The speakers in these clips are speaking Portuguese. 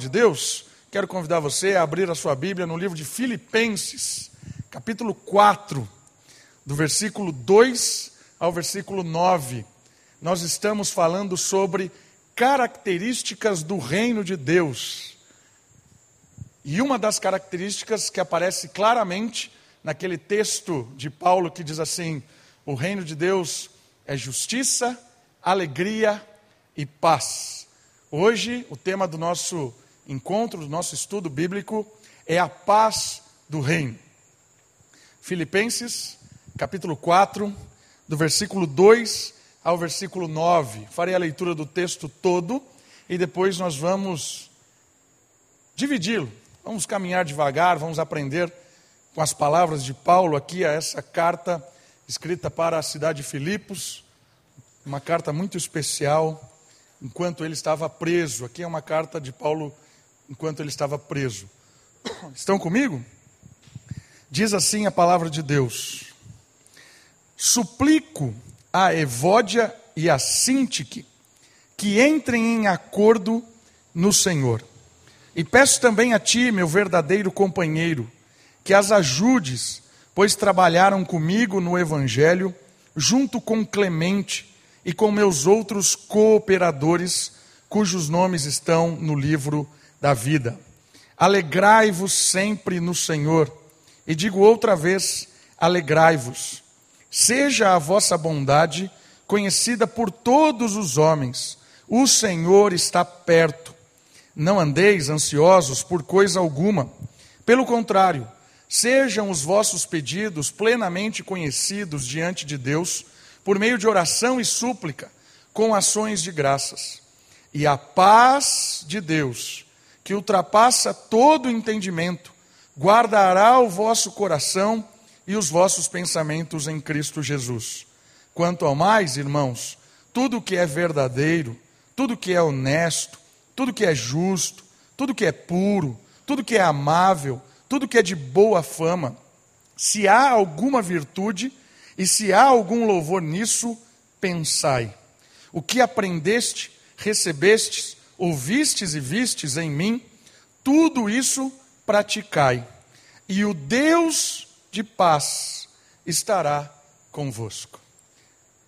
de Deus, quero convidar você a abrir a sua Bíblia no livro de Filipenses, capítulo 4, do versículo 2 ao versículo 9. Nós estamos falando sobre características do reino de Deus. E uma das características que aparece claramente naquele texto de Paulo que diz assim: o reino de Deus é justiça, alegria e paz. Hoje, o tema do nosso encontro, do nosso estudo bíblico, é a paz do reino. Filipenses, capítulo 4, do versículo 2 ao versículo 9. Farei a leitura do texto todo e depois nós vamos dividi-lo. Vamos caminhar devagar, vamos aprender com as palavras de Paulo aqui a essa carta escrita para a cidade de Filipos, uma carta muito especial enquanto ele estava preso. Aqui é uma carta de Paulo enquanto ele estava preso. Estão comigo? Diz assim a palavra de Deus: Suplico a Evódia e a Sintique que entrem em acordo no Senhor. E peço também a ti, meu verdadeiro companheiro, que as ajudes, pois trabalharam comigo no Evangelho, junto com Clemente e com meus outros cooperadores, cujos nomes estão no livro da vida. Alegrai-vos sempre no Senhor. E digo outra vez: alegrai-vos. Seja a vossa bondade conhecida por todos os homens. O Senhor está perto. Não andeis ansiosos por coisa alguma. Pelo contrário, sejam os vossos pedidos plenamente conhecidos diante de Deus, por meio de oração e súplica, com ações de graças. E a paz de Deus, que ultrapassa todo entendimento, guardará o vosso coração e os vossos pensamentos em Cristo Jesus. Quanto ao mais, irmãos, tudo que é verdadeiro, tudo que é honesto, tudo que é justo, tudo que é puro, tudo que é amável, tudo que é de boa fama, se há alguma virtude e se há algum louvor nisso, pensai. O que aprendeste, recebestes, ouvistes e vistes em mim, tudo isso praticai, e o Deus de paz estará convosco.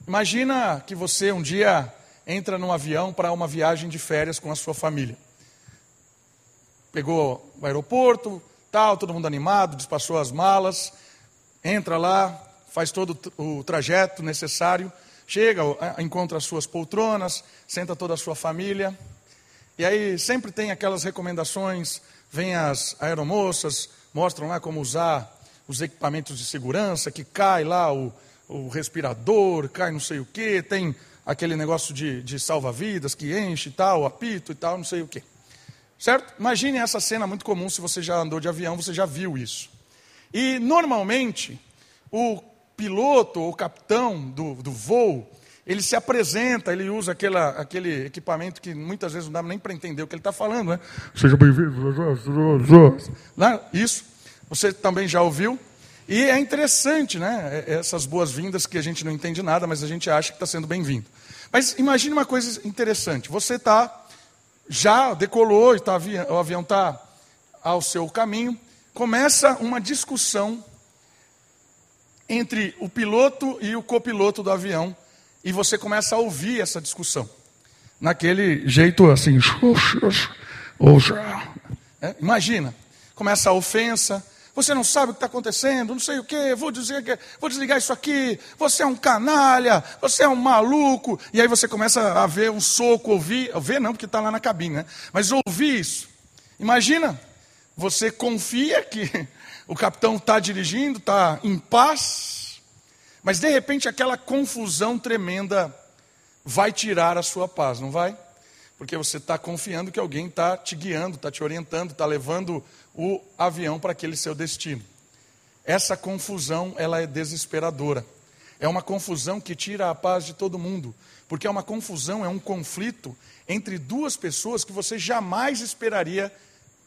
Imagina que você um dia entra num avião para uma viagem de férias com a sua família. Pegou o aeroporto, tal, todo mundo animado, despachou as malas, entra lá, faz todo o trajeto necessário, chega, encontra as suas poltronas, senta toda a sua família. E aí sempre tem aquelas recomendações, vem as aeromoças, mostram lá como usar os equipamentos de segurança, que cai lá o, o respirador, cai não sei o que, tem aquele negócio de, de salva-vidas que enche e tal, apito e tal, não sei o que. Certo? Imagine essa cena muito comum, se você já andou de avião, você já viu isso. E normalmente, o piloto ou capitão do, do voo, ele se apresenta, ele usa aquela, aquele equipamento que muitas vezes não dá nem para entender o que ele está falando, né? Seja bem-vindo. Isso, você também já ouviu. E é interessante, né? É, essas boas-vindas que a gente não entende nada, mas a gente acha que está sendo bem-vindo. Mas imagine uma coisa interessante. Você está, já decolou, e tá, o avião está ao seu caminho, começa uma discussão entre o piloto e o copiloto do avião e você começa a ouvir essa discussão. Naquele jeito assim. É, imagina, começa a ofensa. Você não sabe o que está acontecendo, não sei o que, vou, dizer, vou desligar isso aqui, você é um canalha, você é um maluco. E aí você começa a ver um soco, ouvir, ver não, porque está lá na cabine, né? Mas ouvir isso. Imagina, você confia que o capitão está dirigindo, está em paz, mas de repente aquela confusão tremenda vai tirar a sua paz, não vai? Porque você está confiando que alguém está te guiando, está te orientando, está levando o avião para aquele seu destino. Essa confusão, ela é desesperadora. É uma confusão que tira a paz de todo mundo, porque é uma confusão, é um conflito entre duas pessoas que você jamais esperaria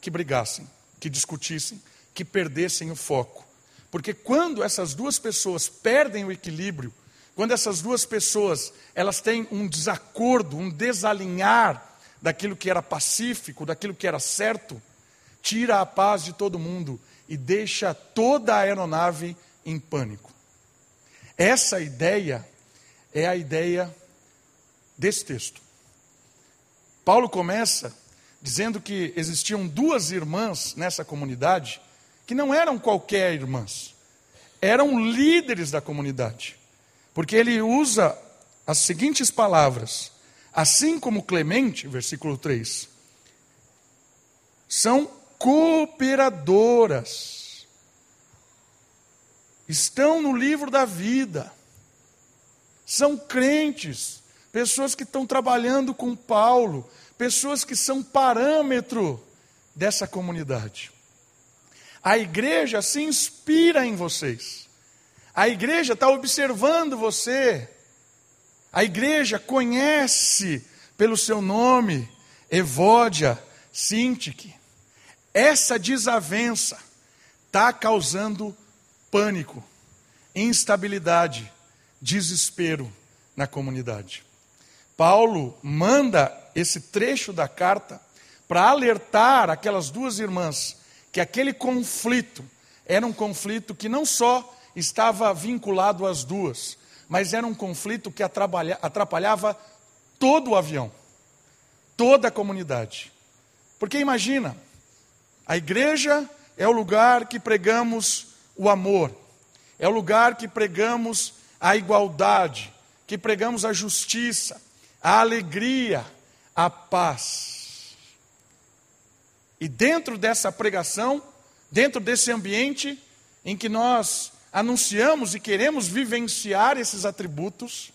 que brigassem, que discutissem, que perdessem o foco. Porque quando essas duas pessoas perdem o equilíbrio, quando essas duas pessoas elas têm um desacordo, um desalinhar daquilo que era pacífico, daquilo que era certo, tira a paz de todo mundo e deixa toda a aeronave em pânico. Essa ideia é a ideia desse texto. Paulo começa dizendo que existiam duas irmãs nessa comunidade que não eram qualquer irmãs, eram líderes da comunidade. Porque ele usa as seguintes palavras: assim como Clemente, versículo 3, são cooperadoras, estão no livro da vida, são crentes, pessoas que estão trabalhando com Paulo, pessoas que são parâmetro dessa comunidade. A igreja se inspira em vocês. A igreja está observando você. A igreja conhece pelo seu nome Evódia, Sintique. Essa desavença está causando pânico, instabilidade, desespero na comunidade. Paulo manda esse trecho da carta para alertar aquelas duas irmãs que aquele conflito era um conflito que não só estava vinculado às duas, mas era um conflito que atrapalhava todo o avião, toda a comunidade. Porque imagina, a igreja é o lugar que pregamos o amor, é o lugar que pregamos a igualdade, que pregamos a justiça, a alegria, a paz. E dentro dessa pregação, dentro desse ambiente em que nós anunciamos e queremos vivenciar esses atributos,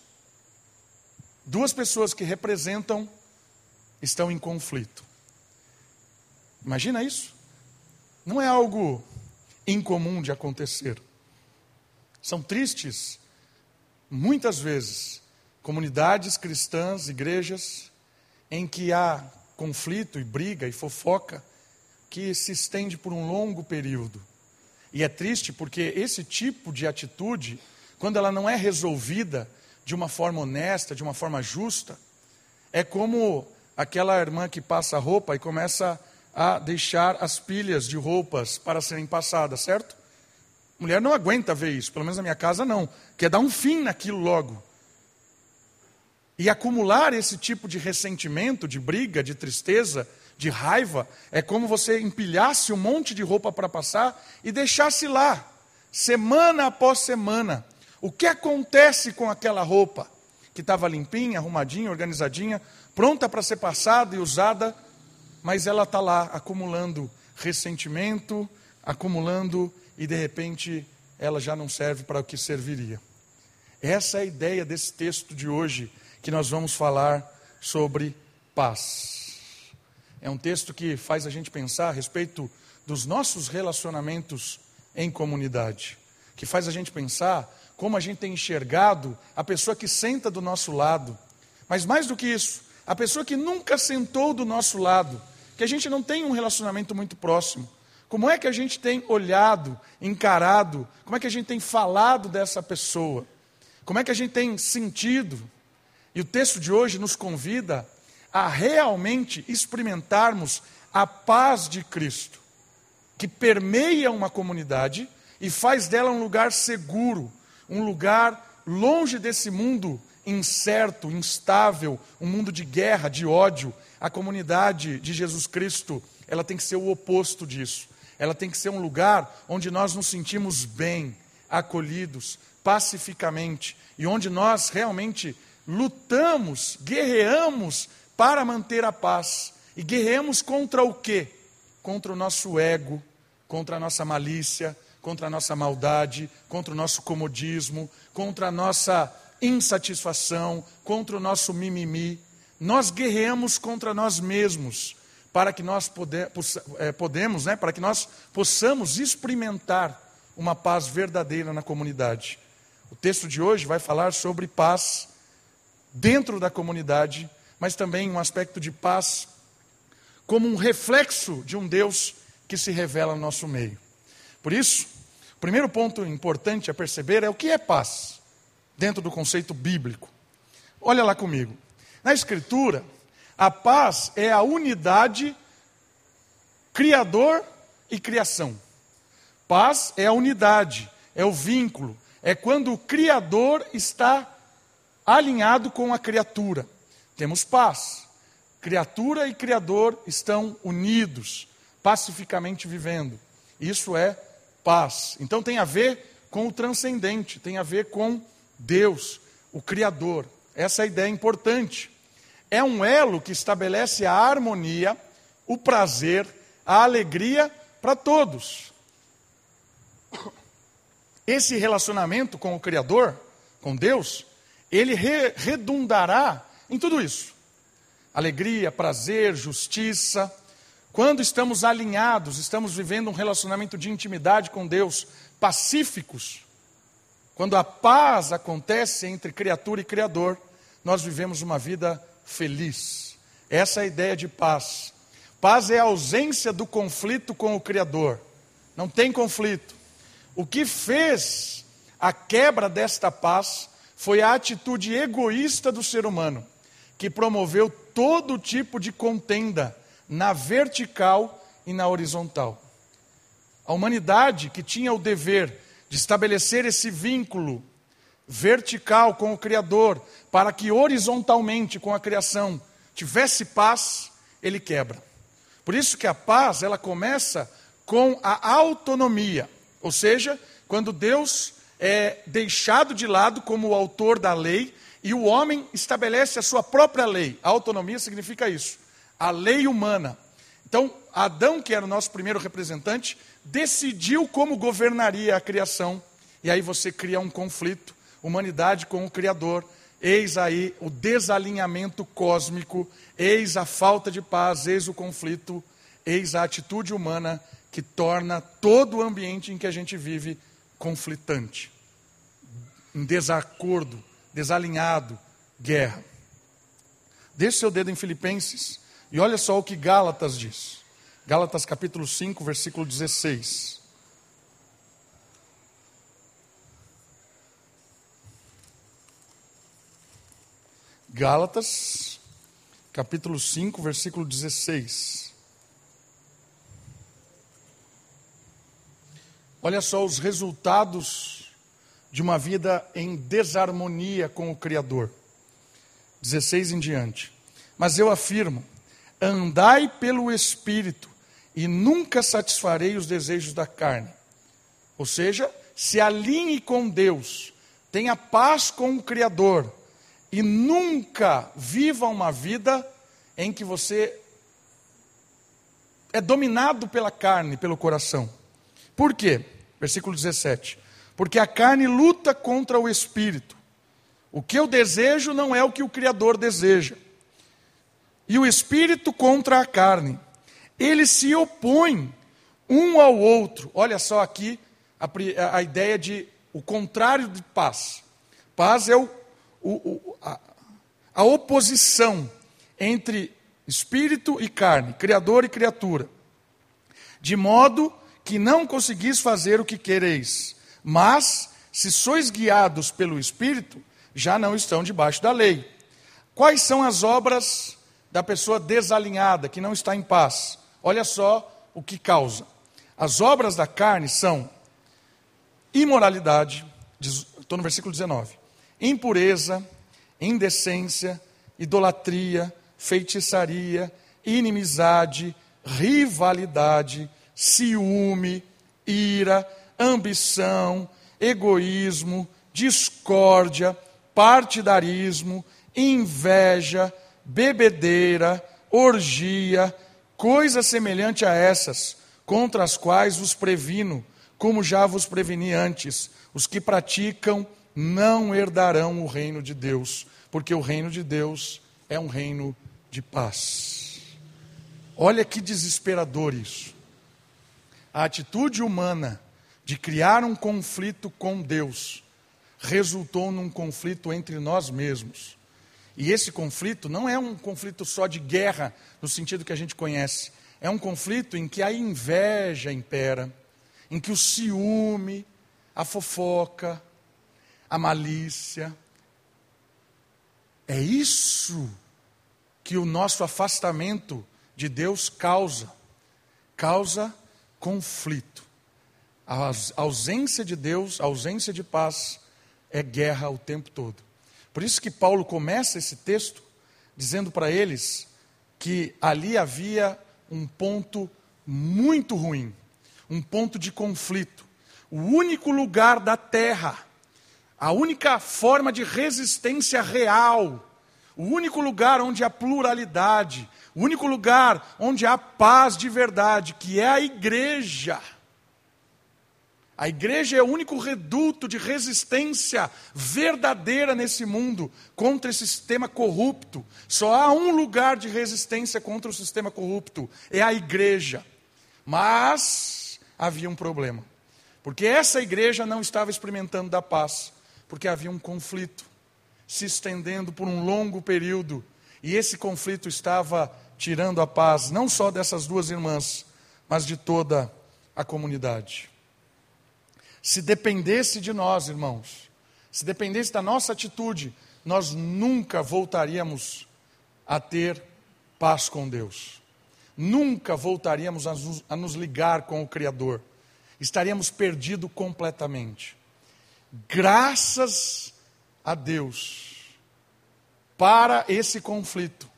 duas pessoas que representam estão em conflito. Imagina isso? Não é algo incomum de acontecer. São tristes, muitas vezes, comunidades cristãs, igrejas, em que há conflito e briga e fofoca que se estende por um longo período. E é triste porque esse tipo de atitude, quando ela não é resolvida de uma forma honesta, de uma forma justa, é como aquela irmã que passa roupa e começa a deixar as pilhas de roupas para serem passadas, certo? Mulher não aguenta ver isso, pelo menos na minha casa não. Quer dar um fim naquilo logo. E acumular esse tipo de ressentimento, de briga, de tristeza, de raiva, é como você empilhasse um monte de roupa para passar e deixasse lá, semana após semana. O que acontece com aquela roupa que estava limpinha, arrumadinha, organizadinha, pronta para ser passada e usada, mas ela está lá acumulando ressentimento, acumulando e de repente ela já não serve para o que serviria. Essa é a ideia desse texto de hoje que nós vamos falar sobre paz. É um texto que faz a gente pensar a respeito dos nossos relacionamentos em comunidade, que faz a gente pensar como a gente tem enxergado a pessoa que senta do nosso lado, mas mais do que isso, a pessoa que nunca sentou do nosso lado, que a gente não tem um relacionamento muito próximo. Como é que a gente tem olhado, encarado, como é que a gente tem falado dessa pessoa? Como é que a gente tem sentido? E o texto de hoje nos convida a realmente experimentarmos a paz de Cristo, que permeia uma comunidade e faz dela um lugar seguro, um lugar longe desse mundo incerto, instável, um mundo de guerra, de ódio. A comunidade de Jesus Cristo, ela tem que ser o oposto disso. Ela tem que ser um lugar onde nós nos sentimos bem, acolhidos, pacificamente, e onde nós realmente lutamos, guerreamos para manter a paz. E guerreamos contra o quê? Contra o nosso ego, contra a nossa malícia, contra a nossa maldade, contra o nosso comodismo, contra a nossa insatisfação, contra o nosso mimimi. Nós guerreamos contra nós mesmos, para que nós pode, é, podemos, né, para que nós possamos experimentar uma paz verdadeira na comunidade. O texto de hoje vai falar sobre paz dentro da comunidade, mas também um aspecto de paz como um reflexo de um Deus que se revela no nosso meio. Por isso, o primeiro ponto importante a perceber é o que é paz, dentro do conceito bíblico. Olha lá comigo. Na Escritura, A paz é a unidade criador e criação. Paz é a unidade, é o vínculo, é quando o criador está alinhado com a criatura. Temos paz. Criatura e criador estão unidos, pacificamente vivendo. Isso é paz. Então tem a ver com o transcendente, tem a ver com Deus, o criador. Essa é ideia importante. É um elo que estabelece a harmonia, o prazer, a alegria para todos. Esse relacionamento com o Criador, com Deus, ele re redundará em tudo isso: alegria, prazer, justiça. Quando estamos alinhados, estamos vivendo um relacionamento de intimidade com Deus, pacíficos, quando a paz acontece entre criatura e Criador, nós vivemos uma vida feliz. Essa é a ideia de paz. Paz é a ausência do conflito com o Criador. Não tem conflito. O que fez a quebra desta paz foi a atitude egoísta do ser humano, que promoveu todo tipo de contenda na vertical e na horizontal. A humanidade que tinha o dever de estabelecer esse vínculo vertical com o Criador, para que horizontalmente com a criação tivesse paz, ele quebra. Por isso que a paz, ela começa com a autonomia, ou seja, quando Deus é deixado de lado como o autor da lei e o homem estabelece a sua própria lei. A autonomia significa isso, a lei humana. Então, Adão, que era o nosso primeiro representante, decidiu como governaria a criação. E aí você cria um conflito, humanidade com o Criador. Eis aí o desalinhamento cósmico, eis a falta de paz, eis o conflito, eis a atitude humana que torna todo o ambiente em que a gente vive conflitante, em desacordo, desalinhado, guerra. Deixe seu dedo em Filipenses e olha só o que Gálatas diz. Gálatas capítulo 5, versículo 16. Gálatas, capítulo 5, versículo 16. Olha só os resultados de uma vida em desarmonia com o Criador. 16 em diante. Mas eu afirmo: andai pelo Espírito, e nunca satisfarei os desejos da carne. Ou seja, se alinhe com Deus, tenha paz com o Criador, e nunca viva uma vida em que você é dominado pela carne, pelo coração. Por quê? Versículo 17. Porque a carne luta contra o espírito. O que eu desejo não é o que o Criador deseja. E o espírito contra a carne eles se opõem um ao outro. Olha só aqui a, a ideia de o contrário de paz. Paz é o, o, a, a oposição entre espírito e carne, criador e criatura. De modo que não conseguis fazer o que quereis, mas, se sois guiados pelo Espírito, já não estão debaixo da lei. Quais são as obras da pessoa desalinhada, que não está em paz? Olha só o que causa. As obras da carne são imoralidade, estou no versículo 19, impureza, indecência, idolatria, feitiçaria, inimizade, rivalidade, ciúme, ira, ambição, egoísmo, discórdia, partidarismo, inveja, bebedeira, orgia, coisa semelhante a essas, contra as quais vos previno, como já vos preveni antes: os que praticam não herdarão o reino de Deus, porque o reino de Deus é um reino de paz. Olha que desesperador isso. A atitude humana de criar um conflito com Deus resultou num conflito entre nós mesmos. E esse conflito não é um conflito só de guerra, no sentido que a gente conhece. É um conflito em que a inveja impera, em que o ciúme, a fofoca, a malícia. É isso que o nosso afastamento de Deus causa? Causa conflito. A ausência de Deus, a ausência de paz, é guerra o tempo todo. Por isso que Paulo começa esse texto dizendo para eles que ali havia um ponto muito ruim, um ponto de conflito. O único lugar da terra, a única forma de resistência real, o único lugar onde há pluralidade, o único lugar onde há paz de verdade, que é a igreja a igreja é o único reduto de resistência verdadeira nesse mundo contra esse sistema corrupto. Só há um lugar de resistência contra o sistema corrupto: é a igreja. Mas havia um problema, porque essa igreja não estava experimentando da paz, porque havia um conflito se estendendo por um longo período, e esse conflito estava tirando a paz, não só dessas duas irmãs, mas de toda a comunidade. Se dependesse de nós, irmãos, se dependesse da nossa atitude, nós nunca voltaríamos a ter paz com Deus. Nunca voltaríamos a nos, a nos ligar com o Criador. Estaríamos perdidos completamente. Graças a Deus para esse conflito.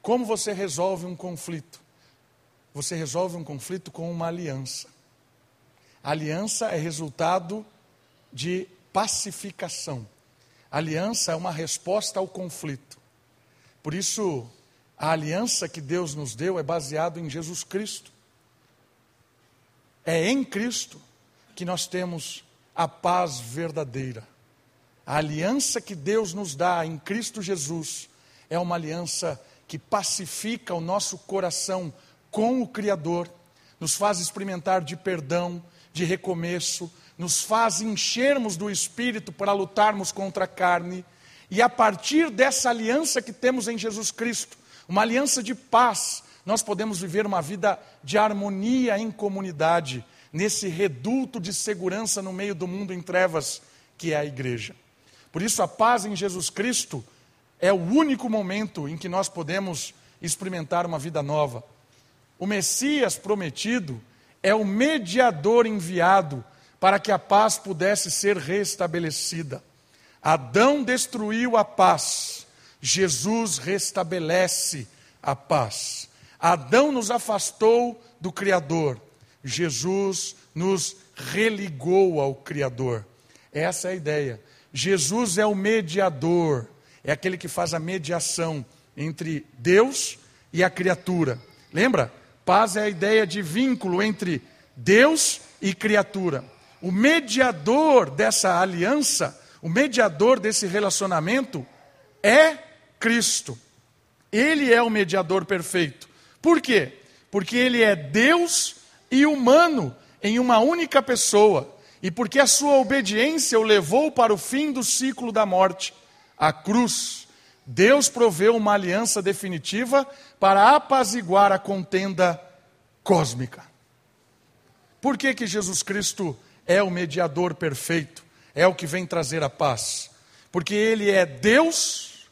Como você resolve um conflito? Você resolve um conflito com uma aliança. Aliança é resultado de pacificação. Aliança é uma resposta ao conflito. Por isso, a aliança que Deus nos deu é baseada em Jesus Cristo. É em Cristo que nós temos a paz verdadeira. A aliança que Deus nos dá em Cristo Jesus é uma aliança que pacifica o nosso coração com o Criador, nos faz experimentar de perdão, de recomeço, nos faz enchermos do Espírito para lutarmos contra a carne, e a partir dessa aliança que temos em Jesus Cristo, uma aliança de paz, nós podemos viver uma vida de harmonia em comunidade, nesse reduto de segurança no meio do mundo em trevas que é a igreja. Por isso, a paz em Jesus Cristo é o único momento em que nós podemos experimentar uma vida nova. O Messias prometido é o mediador enviado para que a paz pudesse ser restabelecida. Adão destruiu a paz, Jesus restabelece a paz. Adão nos afastou do Criador, Jesus nos religou ao Criador. Essa é a ideia. Jesus é o mediador, é aquele que faz a mediação entre Deus e a criatura. Lembra? Paz é a ideia de vínculo entre Deus e criatura. O mediador dessa aliança, o mediador desse relacionamento é Cristo. Ele é o mediador perfeito. Por quê? Porque ele é Deus e humano em uma única pessoa. E porque a sua obediência o levou para o fim do ciclo da morte, a cruz. Deus proveu uma aliança definitiva para apaziguar a contenda cósmica. Por que, que Jesus Cristo é o mediador perfeito? É o que vem trazer a paz? Porque ele é Deus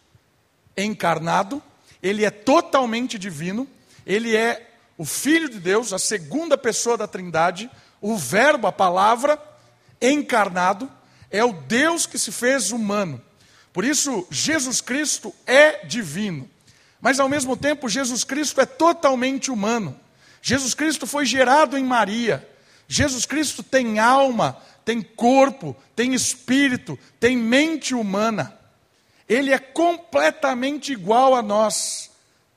encarnado, ele é totalmente divino, ele é o Filho de Deus, a segunda pessoa da Trindade, o Verbo, a palavra, encarnado, é o Deus que se fez humano. Por isso, Jesus Cristo é divino, mas ao mesmo tempo, Jesus Cristo é totalmente humano. Jesus Cristo foi gerado em Maria. Jesus Cristo tem alma, tem corpo, tem espírito, tem mente humana. Ele é completamente igual a nós.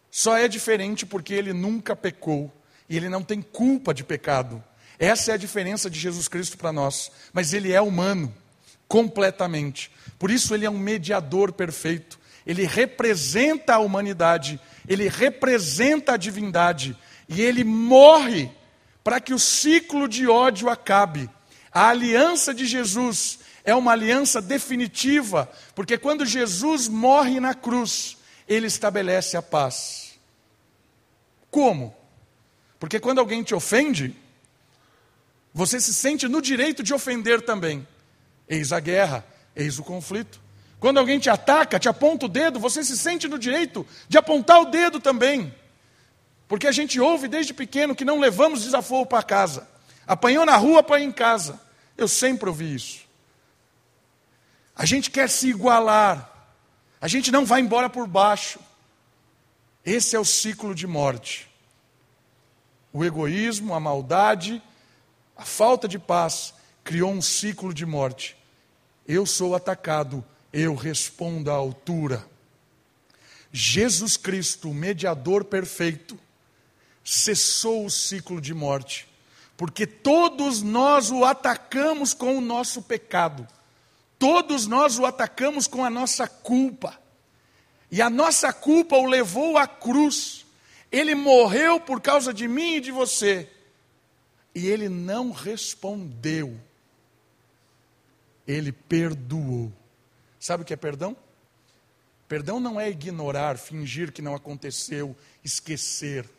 Só é diferente porque ele nunca pecou e ele não tem culpa de pecado. Essa é a diferença de Jesus Cristo para nós. Mas ele é humano, completamente. Por isso ele é um mediador perfeito. Ele representa a humanidade, ele representa a divindade e ele morre para que o ciclo de ódio acabe. A aliança de Jesus é uma aliança definitiva, porque quando Jesus morre na cruz, ele estabelece a paz. Como? Porque quando alguém te ofende, você se sente no direito de ofender também. Eis a guerra, Eis o conflito. Quando alguém te ataca, te aponta o dedo, você se sente no direito de apontar o dedo também. Porque a gente ouve desde pequeno que não levamos desaforo para casa. Apanhou na rua, apanha em casa. Eu sempre ouvi isso. A gente quer se igualar. A gente não vai embora por baixo. Esse é o ciclo de morte. O egoísmo, a maldade, a falta de paz criou um ciclo de morte. Eu sou atacado, eu respondo à altura. Jesus Cristo, mediador perfeito, cessou o ciclo de morte, porque todos nós o atacamos com o nosso pecado, todos nós o atacamos com a nossa culpa, e a nossa culpa o levou à cruz, ele morreu por causa de mim e de você, e ele não respondeu, ele perdoou. Sabe o que é perdão? Perdão não é ignorar, fingir que não aconteceu, esquecer.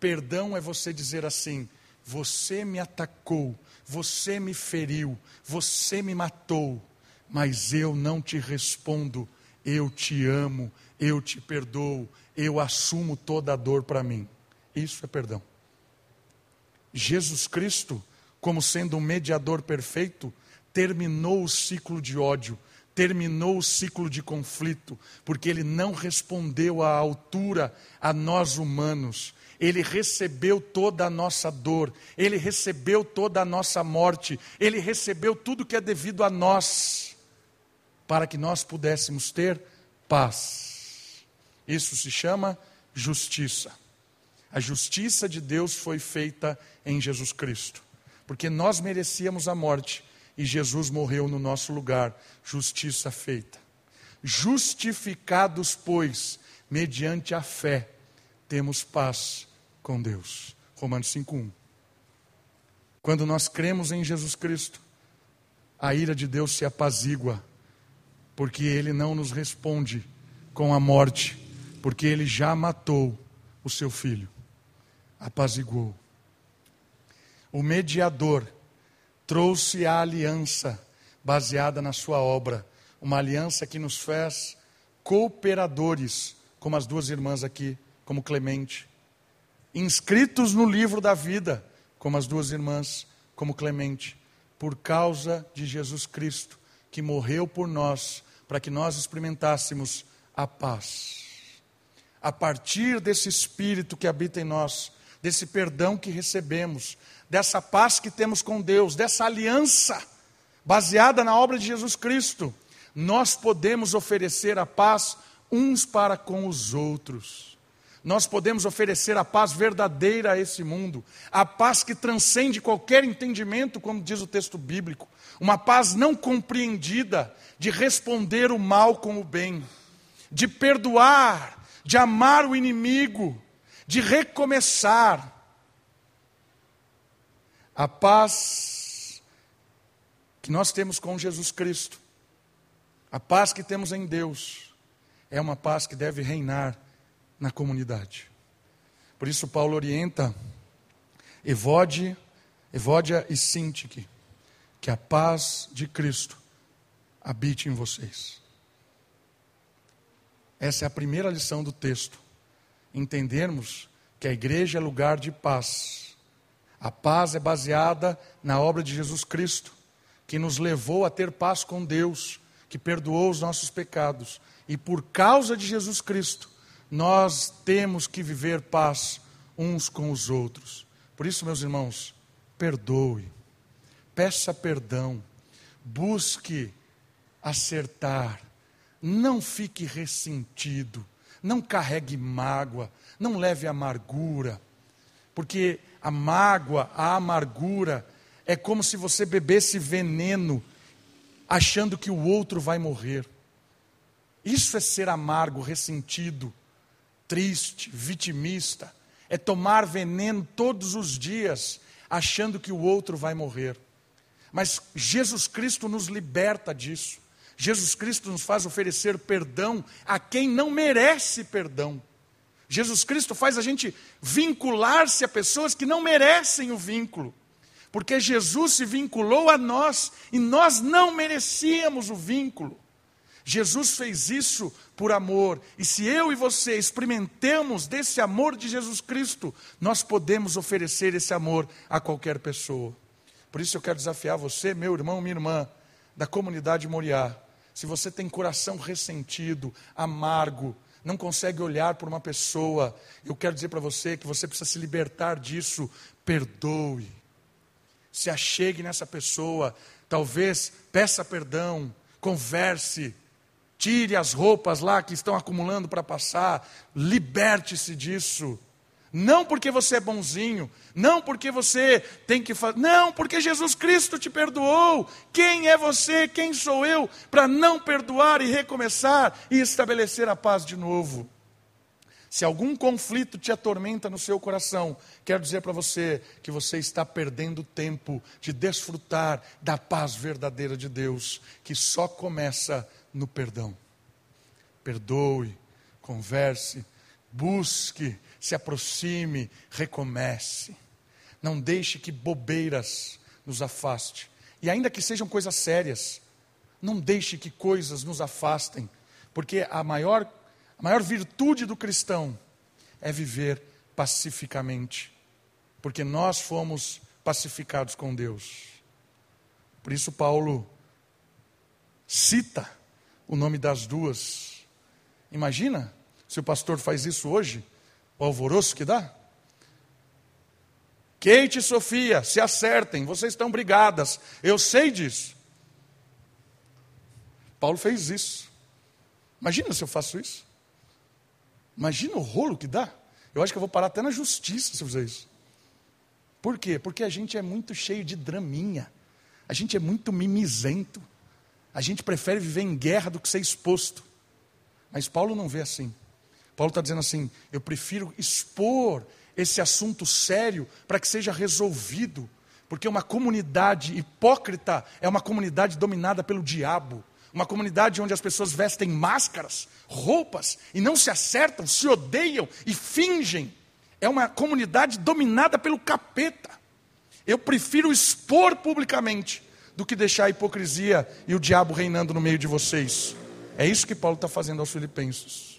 Perdão é você dizer assim: você me atacou, você me feriu, você me matou, mas eu não te respondo, eu te amo, eu te perdoo, eu assumo toda a dor para mim. Isso é perdão. Jesus Cristo, como sendo um mediador perfeito, terminou o ciclo de ódio, terminou o ciclo de conflito, porque ele não respondeu à altura a nós humanos. Ele recebeu toda a nossa dor, ele recebeu toda a nossa morte, ele recebeu tudo que é devido a nós, para que nós pudéssemos ter paz. Isso se chama justiça. A justiça de Deus foi feita em Jesus Cristo, porque nós merecíamos a morte e Jesus morreu no nosso lugar, justiça feita. Justificados, pois, mediante a fé, temos paz com Deus. Romanos 5:1. Quando nós cremos em Jesus Cristo, a ira de Deus se apazigua, porque ele não nos responde com a morte, porque ele já matou o seu filho. Apaziguou. O mediador trouxe a aliança baseada na sua obra, uma aliança que nos fez cooperadores, como as duas irmãs aqui, como Clemente, inscritos no livro da vida, como as duas irmãs, como Clemente, por causa de Jesus Cristo, que morreu por nós, para que nós experimentássemos a paz. A partir desse espírito que habita em nós, desse perdão que recebemos, dessa paz que temos com Deus, dessa aliança baseada na obra de Jesus Cristo, nós podemos oferecer a paz uns para com os outros. Nós podemos oferecer a paz verdadeira a esse mundo, a paz que transcende qualquer entendimento, como diz o texto bíblico, uma paz não compreendida, de responder o mal com o bem, de perdoar, de amar o inimigo, de recomeçar, a paz que nós temos com Jesus Cristo, a paz que temos em Deus, é uma paz que deve reinar na comunidade. Por isso, Paulo orienta Evode, Evódia e Sintique, que a paz de Cristo habite em vocês. Essa é a primeira lição do texto. Entendermos que a igreja é lugar de paz a paz é baseada na obra de Jesus Cristo, que nos levou a ter paz com Deus, que perdoou os nossos pecados. E por causa de Jesus Cristo, nós temos que viver paz uns com os outros. Por isso, meus irmãos, perdoe, peça perdão, busque acertar, não fique ressentido, não carregue mágoa, não leve amargura, porque a mágoa, a amargura, é como se você bebesse veneno, achando que o outro vai morrer. Isso é ser amargo, ressentido, triste, vitimista. É tomar veneno todos os dias, achando que o outro vai morrer. Mas Jesus Cristo nos liberta disso. Jesus Cristo nos faz oferecer perdão a quem não merece perdão. Jesus Cristo faz a gente vincular-se a pessoas que não merecem o vínculo, porque Jesus se vinculou a nós e nós não merecíamos o vínculo. Jesus fez isso por amor. E se eu e você experimentemos desse amor de Jesus Cristo, nós podemos oferecer esse amor a qualquer pessoa. Por isso eu quero desafiar você, meu irmão, minha irmã, da comunidade Moriá. Se você tem coração ressentido, amargo, não consegue olhar por uma pessoa, eu quero dizer para você que você precisa se libertar disso. Perdoe. Se achegue nessa pessoa, talvez peça perdão, converse, Tire as roupas lá que estão acumulando para passar, liberte-se disso. Não porque você é bonzinho, não porque você tem que fazer, não, porque Jesus Cristo te perdoou. Quem é você, quem sou eu para não perdoar e recomeçar e estabelecer a paz de novo? Se algum conflito te atormenta no seu coração, quero dizer para você que você está perdendo tempo de desfrutar da paz verdadeira de Deus, que só começa no perdão. Perdoe, converse, busque, se aproxime, recomece. Não deixe que bobeiras nos afaste. E ainda que sejam coisas sérias, não deixe que coisas nos afastem, porque a maior, a maior virtude do cristão é viver pacificamente, porque nós fomos pacificados com Deus. Por isso, Paulo cita o nome das duas. Imagina se o pastor faz isso hoje, o alvoroço que dá. Kate e Sofia, se acertem, vocês estão brigadas, eu sei disso. Paulo fez isso. Imagina se eu faço isso. Imagina o rolo que dá. Eu acho que eu vou parar até na justiça se eu fizer isso. Por quê? Porque a gente é muito cheio de draminha. A gente é muito mimizento. A gente prefere viver em guerra do que ser exposto. Mas Paulo não vê assim. Paulo está dizendo assim: eu prefiro expor esse assunto sério para que seja resolvido. Porque uma comunidade hipócrita é uma comunidade dominada pelo diabo. Uma comunidade onde as pessoas vestem máscaras, roupas, e não se acertam, se odeiam e fingem. É uma comunidade dominada pelo capeta. Eu prefiro expor publicamente do que deixar a hipocrisia e o diabo reinando no meio de vocês. É isso que Paulo está fazendo aos Filipenses.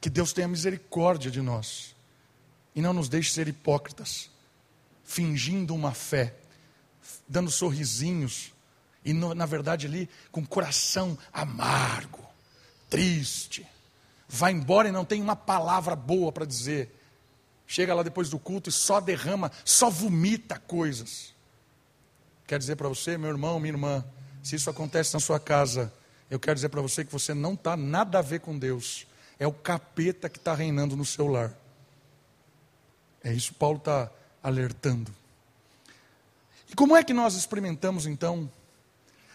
Que Deus tenha misericórdia de nós e não nos deixe ser hipócritas, fingindo uma fé, dando sorrisinhos e no, na verdade ali com coração amargo, triste. Vai embora e não tem uma palavra boa para dizer. Chega lá depois do culto e só derrama, só vomita coisas. Quero dizer para você, meu irmão, minha irmã, se isso acontece na sua casa, eu quero dizer para você que você não está nada a ver com Deus. É o capeta que está reinando no seu lar. É isso que Paulo está alertando. E como é que nós experimentamos então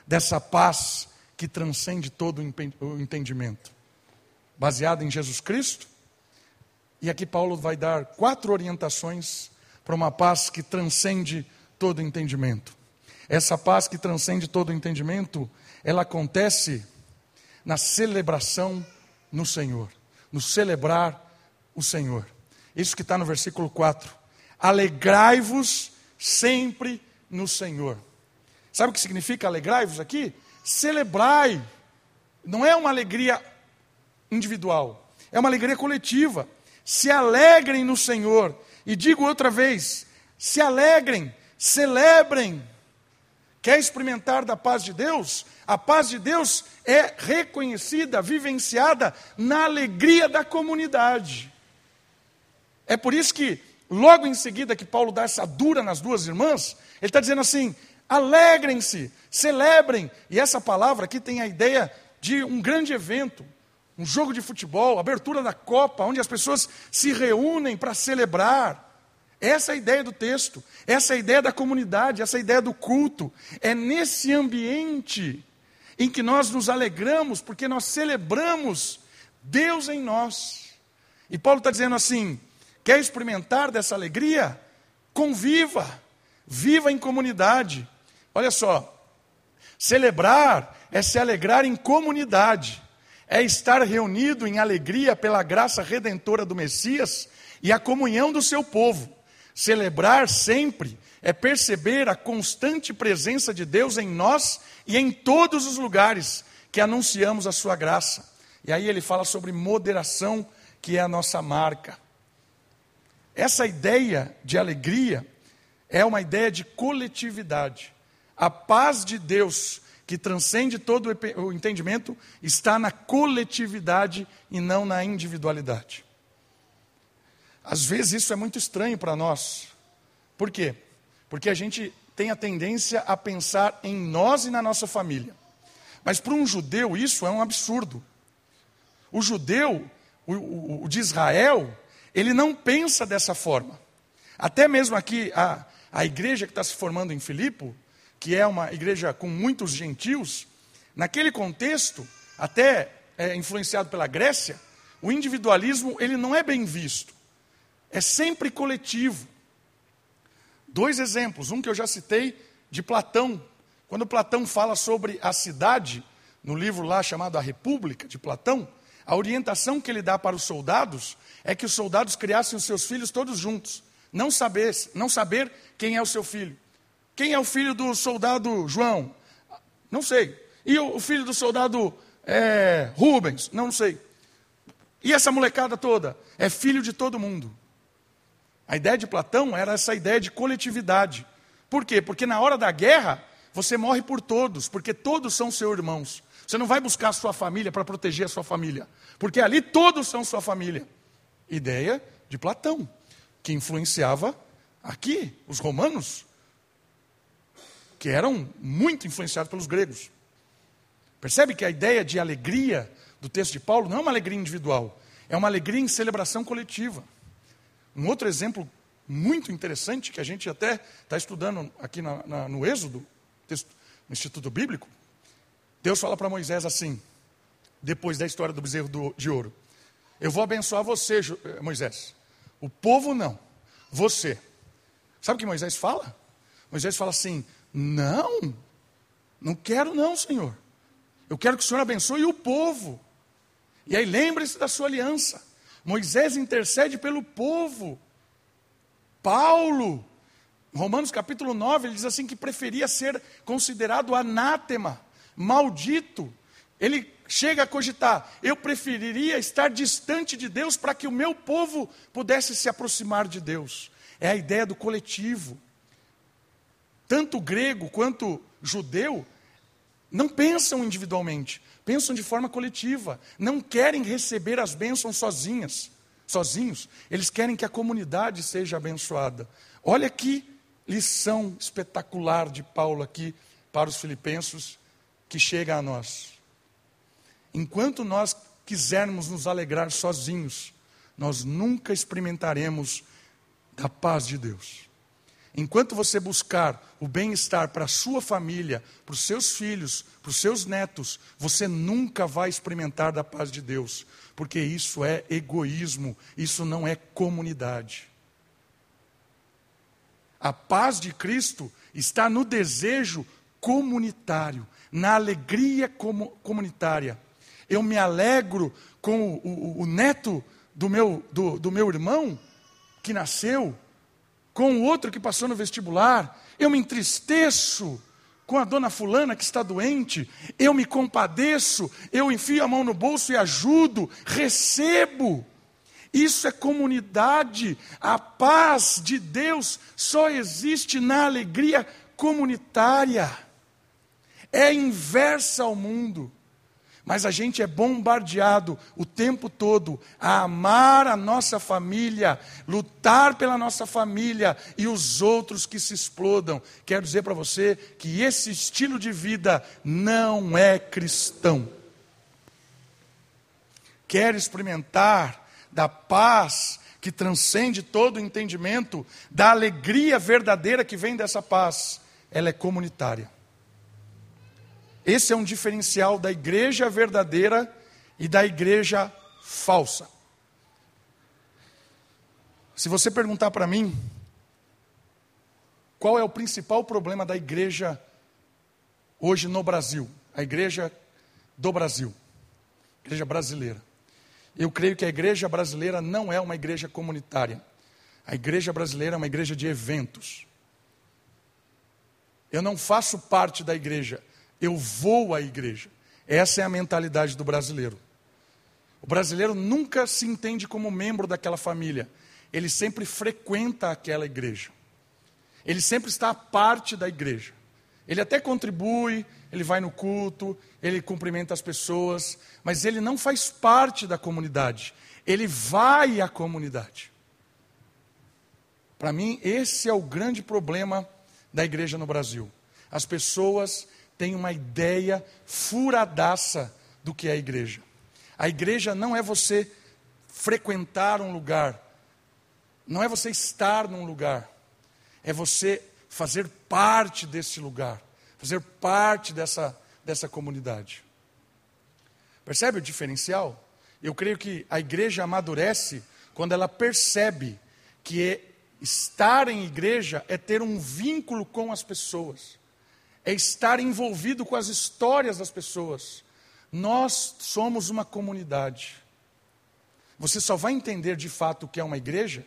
dessa paz que transcende todo o entendimento? Baseado em Jesus Cristo? E aqui Paulo vai dar quatro orientações para uma paz que transcende todo entendimento. Essa paz que transcende todo entendimento, ela acontece na celebração no Senhor, no celebrar o Senhor. Isso que está no versículo 4. Alegrai-vos sempre no Senhor. Sabe o que significa alegrai-vos aqui? Celebrai. Não é uma alegria individual, é uma alegria coletiva. Se alegrem no Senhor. E digo outra vez: se alegrem, celebrem Quer experimentar da paz de Deus? A paz de Deus é reconhecida, vivenciada na alegria da comunidade. É por isso que, logo em seguida que Paulo dá essa dura nas duas irmãs, ele está dizendo assim: alegrem-se, celebrem. E essa palavra aqui tem a ideia de um grande evento, um jogo de futebol, abertura da Copa, onde as pessoas se reúnem para celebrar. Essa é a ideia do texto, essa é a ideia da comunidade, essa é a ideia do culto. É nesse ambiente em que nós nos alegramos, porque nós celebramos Deus em nós. E Paulo está dizendo assim: quer experimentar dessa alegria? Conviva, viva em comunidade. Olha só, celebrar é se alegrar em comunidade, é estar reunido em alegria pela graça redentora do Messias e a comunhão do seu povo Celebrar sempre é perceber a constante presença de Deus em nós e em todos os lugares que anunciamos a sua graça. E aí ele fala sobre moderação, que é a nossa marca. Essa ideia de alegria é uma ideia de coletividade. A paz de Deus, que transcende todo o entendimento, está na coletividade e não na individualidade. Às vezes isso é muito estranho para nós. Por quê? Porque a gente tem a tendência a pensar em nós e na nossa família. Mas para um judeu isso é um absurdo. O judeu, o, o, o de Israel, ele não pensa dessa forma. Até mesmo aqui, a, a igreja que está se formando em Filipe, que é uma igreja com muitos gentios, naquele contexto, até é, influenciado pela Grécia, o individualismo ele não é bem visto. É sempre coletivo. Dois exemplos, um que eu já citei de Platão. Quando Platão fala sobre a cidade, no livro lá chamado A República de Platão, a orientação que ele dá para os soldados é que os soldados criassem os seus filhos todos juntos, não saber, não saber quem é o seu filho. Quem é o filho do soldado João? Não sei. E o filho do soldado é, Rubens? Não sei. E essa molecada toda? É filho de todo mundo. A ideia de Platão era essa ideia de coletividade. Por quê? Porque na hora da guerra, você morre por todos, porque todos são seus irmãos. Você não vai buscar a sua família para proteger a sua família, porque ali todos são sua família. Ideia de Platão, que influenciava aqui os romanos, que eram muito influenciados pelos gregos. Percebe que a ideia de alegria do texto de Paulo não é uma alegria individual, é uma alegria em celebração coletiva. Um outro exemplo muito interessante, que a gente até está estudando aqui na, na, no Êxodo, texto, no Instituto Bíblico, Deus fala para Moisés assim, depois da história do bezerro do, de ouro: Eu vou abençoar você, eh, Moisés. O povo não, você. Sabe o que Moisés fala? Moisés fala assim: Não, não quero, não, Senhor. Eu quero que o Senhor abençoe o povo. E aí lembre-se da sua aliança. Moisés intercede pelo povo. Paulo, Romanos capítulo 9, ele diz assim que preferia ser considerado anátema, maldito. Ele chega a cogitar: eu preferiria estar distante de Deus para que o meu povo pudesse se aproximar de Deus. É a ideia do coletivo. Tanto grego quanto judeu não pensam individualmente, pensam de forma coletiva, não querem receber as bênçãos sozinhas, sozinhos, eles querem que a comunidade seja abençoada. Olha que lição espetacular de Paulo aqui para os filipenses que chega a nós. Enquanto nós quisermos nos alegrar sozinhos, nós nunca experimentaremos da paz de Deus. Enquanto você buscar o bem-estar para a sua família, para os seus filhos, para os seus netos, você nunca vai experimentar da paz de Deus, porque isso é egoísmo, isso não é comunidade. A paz de Cristo está no desejo comunitário, na alegria comunitária. Eu me alegro com o, o, o neto do meu, do, do meu irmão que nasceu com o outro que passou no vestibular, eu me entristeço com a dona fulana que está doente, eu me compadeço, eu enfio a mão no bolso e ajudo, recebo. Isso é comunidade. A paz de Deus só existe na alegria comunitária. É inversa ao mundo mas a gente é bombardeado o tempo todo a amar a nossa família, lutar pela nossa família e os outros que se explodam. Quero dizer para você que esse estilo de vida não é cristão. Quer experimentar da paz que transcende todo o entendimento, da alegria verdadeira que vem dessa paz, ela é comunitária. Esse é um diferencial da igreja verdadeira e da igreja falsa. Se você perguntar para mim, qual é o principal problema da igreja hoje no Brasil? A igreja do Brasil, igreja brasileira. Eu creio que a igreja brasileira não é uma igreja comunitária. A igreja brasileira é uma igreja de eventos. Eu não faço parte da igreja, eu vou à igreja. Essa é a mentalidade do brasileiro. O brasileiro nunca se entende como membro daquela família, ele sempre frequenta aquela igreja. Ele sempre está parte da igreja. Ele até contribui, ele vai no culto, ele cumprimenta as pessoas, mas ele não faz parte da comunidade. Ele vai à comunidade. Para mim, esse é o grande problema da igreja no Brasil. As pessoas têm uma ideia furadaça do que é a igreja. A igreja não é você frequentar um lugar, não é você estar num lugar, é você fazer parte desse lugar, fazer parte dessa, dessa comunidade. Percebe o diferencial? Eu creio que a igreja amadurece quando ela percebe que é estar em igreja é ter um vínculo com as pessoas, é estar envolvido com as histórias das pessoas. Nós somos uma comunidade. Você só vai entender de fato o que é uma igreja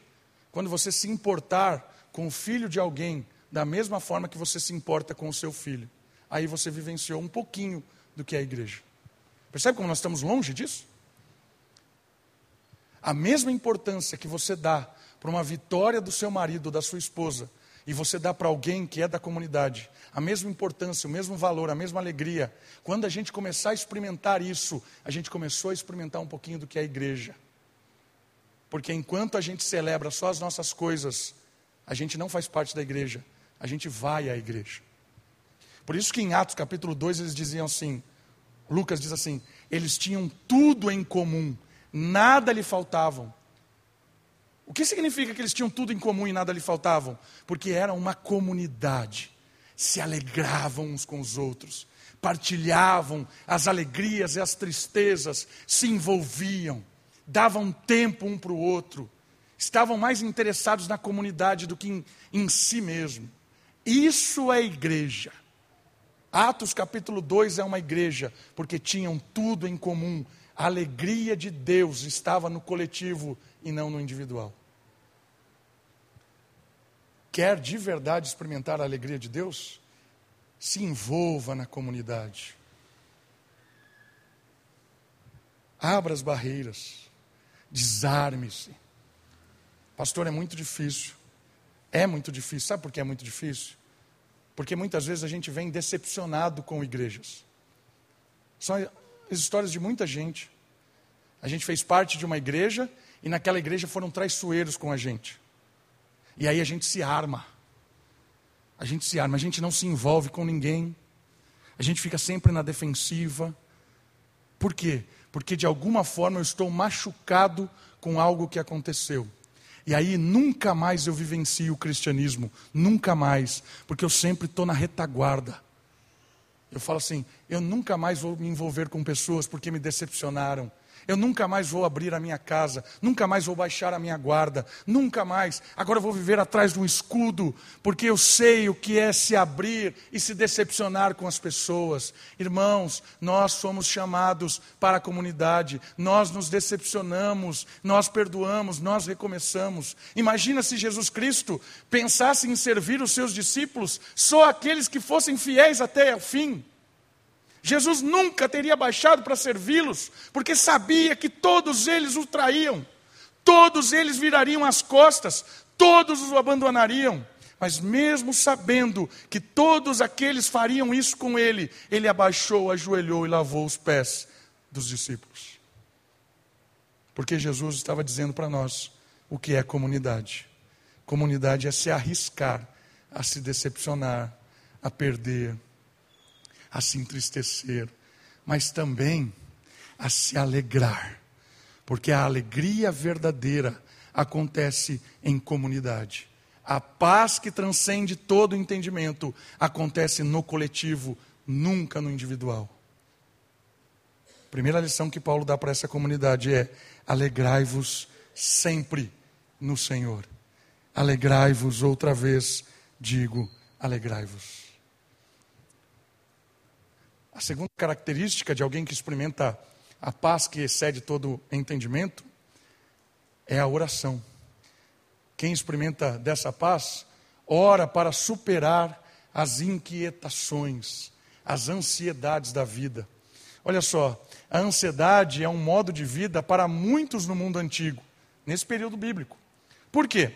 quando você se importar com o filho de alguém da mesma forma que você se importa com o seu filho. Aí você vivenciou um pouquinho do que é a igreja. Percebe como nós estamos longe disso? A mesma importância que você dá para uma vitória do seu marido ou da sua esposa, e você dá para alguém que é da comunidade, a mesma importância, o mesmo valor, a mesma alegria. Quando a gente começar a experimentar isso, a gente começou a experimentar um pouquinho do que é a igreja. Porque enquanto a gente celebra só as nossas coisas, a gente não faz parte da igreja, a gente vai à igreja. Por isso que em Atos capítulo 2 eles diziam assim, Lucas diz assim, eles tinham tudo em comum, nada lhe faltavam. O que significa que eles tinham tudo em comum e nada lhe faltavam? Porque era uma comunidade, se alegravam uns com os outros, partilhavam as alegrias e as tristezas, se envolviam, davam tempo um para o outro estavam mais interessados na comunidade do que em, em si mesmo. Isso é igreja. Atos capítulo 2 é uma igreja, porque tinham tudo em comum. A alegria de Deus estava no coletivo e não no individual. Quer de verdade experimentar a alegria de Deus? Se envolva na comunidade. Abra as barreiras. Desarme-se. Pastor, é muito difícil. É muito difícil. Sabe por que é muito difícil? Porque muitas vezes a gente vem decepcionado com igrejas. São as histórias de muita gente. A gente fez parte de uma igreja e naquela igreja foram traiçoeiros com a gente. E aí a gente se arma. A gente se arma, a gente não se envolve com ninguém. A gente fica sempre na defensiva. Por quê? Porque de alguma forma eu estou machucado com algo que aconteceu. E aí nunca mais eu vivencio o cristianismo, nunca mais, porque eu sempre estou na retaguarda. Eu falo assim: eu nunca mais vou me envolver com pessoas porque me decepcionaram. Eu nunca mais vou abrir a minha casa, nunca mais vou baixar a minha guarda, nunca mais. Agora vou viver atrás de um escudo, porque eu sei o que é se abrir e se decepcionar com as pessoas. Irmãos, nós somos chamados para a comunidade, nós nos decepcionamos, nós perdoamos, nós recomeçamos. Imagina se Jesus Cristo pensasse em servir os seus discípulos, só aqueles que fossem fiéis até o fim. Jesus nunca teria baixado para servi-los, porque sabia que todos eles o traíam, todos eles virariam as costas, todos o abandonariam. Mas mesmo sabendo que todos aqueles fariam isso com ele, ele abaixou, ajoelhou e lavou os pés dos discípulos. Porque Jesus estava dizendo para nós o que é comunidade. Comunidade é se arriscar a se decepcionar, a perder, a se entristecer, mas também a se alegrar, porque a alegria verdadeira acontece em comunidade. A paz que transcende todo entendimento acontece no coletivo, nunca no individual. A primeira lição que Paulo dá para essa comunidade é: alegrai-vos sempre no Senhor. Alegrai-vos outra vez, digo, alegrai-vos. A segunda característica de alguém que experimenta a paz que excede todo entendimento é a oração. quem experimenta dessa paz, ora para superar as inquietações, as ansiedades da vida. Olha só, a ansiedade é um modo de vida para muitos no mundo antigo, nesse período bíblico. Por quê?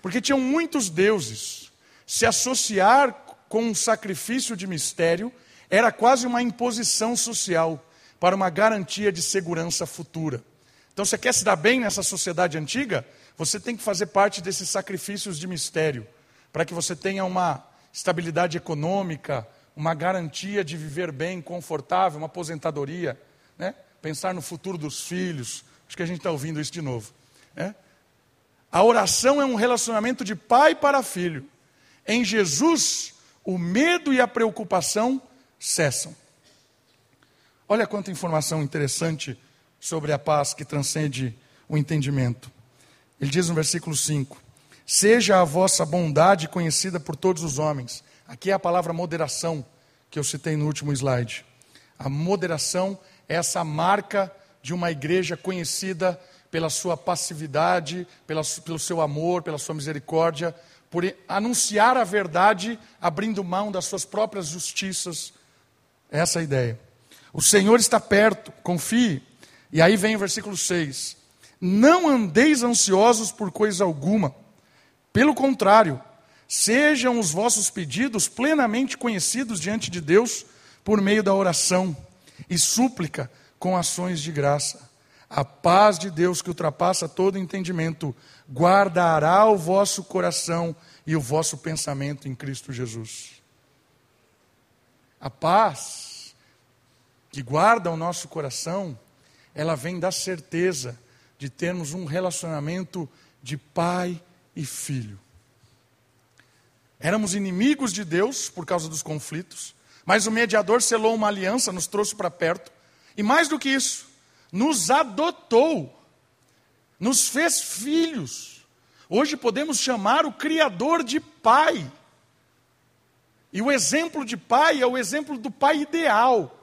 Porque tinham muitos deuses. Se associar com um sacrifício de mistério era quase uma imposição social para uma garantia de segurança futura. Então, você quer se dar bem nessa sociedade antiga? Você tem que fazer parte desses sacrifícios de mistério, para que você tenha uma estabilidade econômica, uma garantia de viver bem, confortável, uma aposentadoria, né? pensar no futuro dos filhos. Acho que a gente está ouvindo isso de novo. Né? A oração é um relacionamento de pai para filho. Em Jesus, o medo e a preocupação cessam. Olha quanta informação interessante sobre a paz que transcende o entendimento. Ele diz no versículo 5: Seja a vossa bondade conhecida por todos os homens. Aqui é a palavra moderação que eu citei no último slide. A moderação é essa marca de uma igreja conhecida pela sua passividade, pela, pelo seu amor, pela sua misericórdia, por anunciar a verdade, abrindo mão das suas próprias justiças. Essa é a ideia. O Senhor está perto, confie. E aí vem o versículo 6. Não andeis ansiosos por coisa alguma. Pelo contrário, sejam os vossos pedidos plenamente conhecidos diante de Deus por meio da oração e súplica com ações de graça. A paz de Deus que ultrapassa todo entendimento guardará o vosso coração e o vosso pensamento em Cristo Jesus. A paz que guarda o nosso coração, ela vem da certeza de termos um relacionamento de pai e filho. Éramos inimigos de Deus por causa dos conflitos, mas o mediador selou uma aliança, nos trouxe para perto, e mais do que isso, nos adotou, nos fez filhos. Hoje podemos chamar o Criador de Pai. E o exemplo de pai é o exemplo do pai ideal.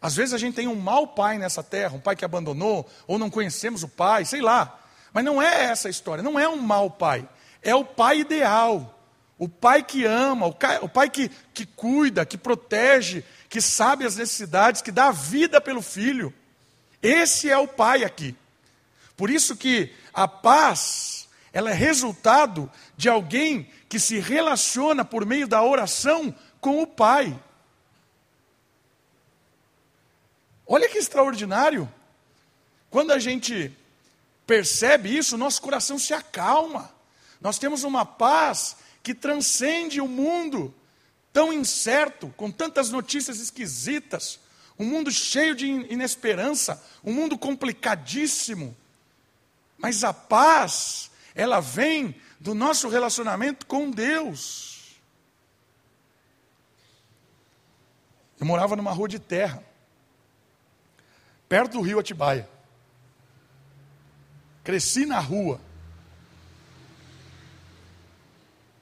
Às vezes a gente tem um mau pai nessa terra, um pai que abandonou, ou não conhecemos o pai, sei lá. Mas não é essa a história, não é um mau pai. É o pai ideal. O pai que ama, o pai que, que cuida, que protege, que sabe as necessidades, que dá vida pelo filho. Esse é o pai aqui. Por isso que a paz, ela é resultado de alguém que se relaciona por meio da oração com o pai. Olha que extraordinário. Quando a gente percebe isso, nosso coração se acalma. Nós temos uma paz que transcende o mundo tão incerto, com tantas notícias esquisitas, um mundo cheio de inesperança, um mundo complicadíssimo. Mas a paz, ela vem do nosso relacionamento com Deus. Eu morava numa rua de terra perto do rio Atibaia. Cresci na rua.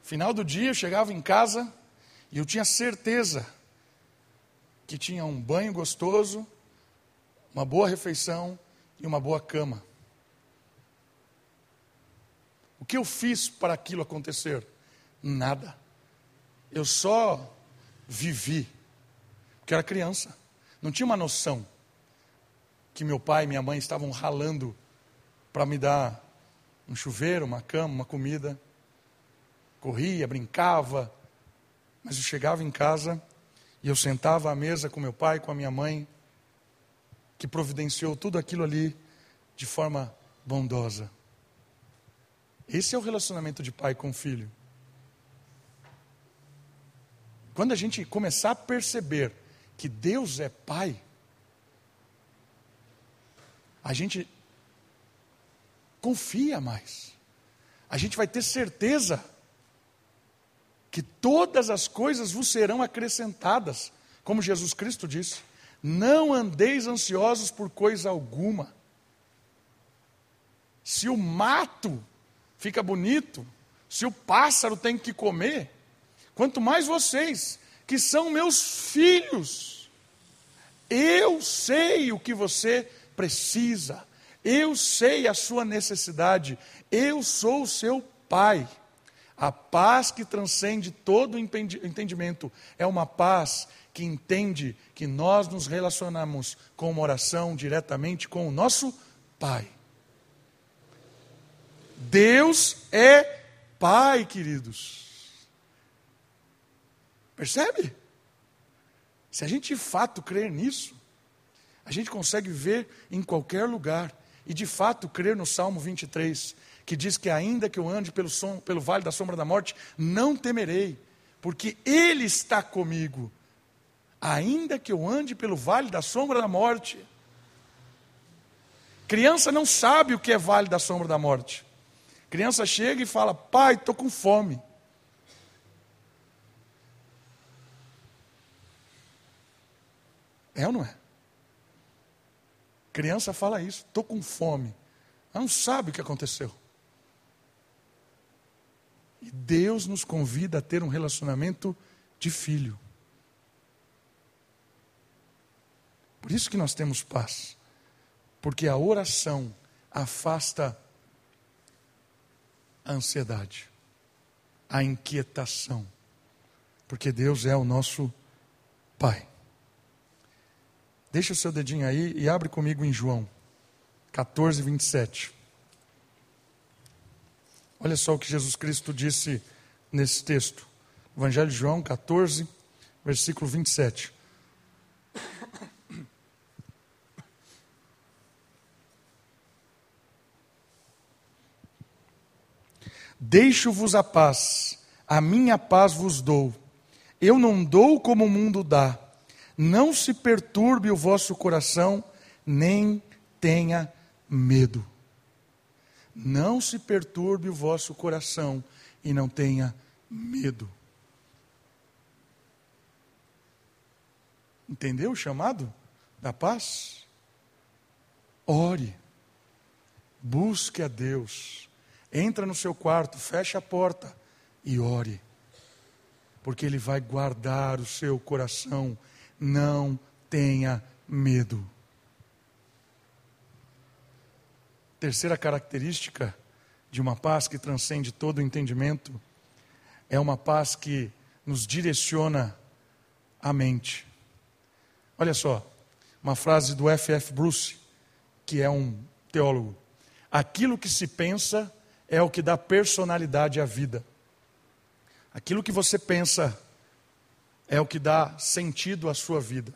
Final do dia, eu chegava em casa e eu tinha certeza que tinha um banho gostoso, uma boa refeição e uma boa cama. O que eu fiz para aquilo acontecer? Nada. Eu só vivi. Porque era criança. Não tinha uma noção que meu pai e minha mãe estavam ralando para me dar um chuveiro, uma cama, uma comida. Corria, brincava, mas eu chegava em casa e eu sentava à mesa com meu pai, com a minha mãe, que providenciou tudo aquilo ali de forma bondosa. Esse é o relacionamento de pai com filho. Quando a gente começar a perceber que Deus é pai, a gente confia mais. A gente vai ter certeza que todas as coisas vos serão acrescentadas, como Jesus Cristo disse. Não andeis ansiosos por coisa alguma. Se o mato fica bonito, se o pássaro tem que comer, quanto mais vocês, que são meus filhos, eu sei o que você precisa. Eu sei a sua necessidade. Eu sou o seu pai. A paz que transcende todo entendimento é uma paz que entende que nós nos relacionamos com uma oração diretamente com o nosso Pai. Deus é Pai, queridos. Percebe? Se a gente de fato crer nisso, a gente consegue ver em qualquer lugar e de fato crer no Salmo 23, que diz que ainda que eu ande pelo, som, pelo vale da sombra da morte, não temerei, porque Ele está comigo. Ainda que eu ande pelo vale da sombra da morte. Criança não sabe o que é vale da sombra da morte. Criança chega e fala: Pai, estou com fome. É ou não é? Criança fala isso, estou com fome. Ela não sabe o que aconteceu. E Deus nos convida a ter um relacionamento de filho. Por isso que nós temos paz. Porque a oração afasta a ansiedade, a inquietação. Porque Deus é o nosso Pai. Deixa o seu dedinho aí e abre comigo em João 14, 27. Olha só o que Jesus Cristo disse nesse texto. Evangelho de João 14, versículo 27. Deixo-vos a paz, a minha paz vos dou. Eu não dou como o mundo dá. Não se perturbe o vosso coração, nem tenha medo. Não se perturbe o vosso coração e não tenha medo. Entendeu o chamado da paz? Ore, busque a Deus, entra no seu quarto, feche a porta e ore, porque Ele vai guardar o seu coração não tenha medo. Terceira característica de uma paz que transcende todo o entendimento é uma paz que nos direciona a mente. Olha só, uma frase do F.F. Bruce, que é um teólogo: aquilo que se pensa é o que dá personalidade à vida. Aquilo que você pensa é o que dá sentido à sua vida.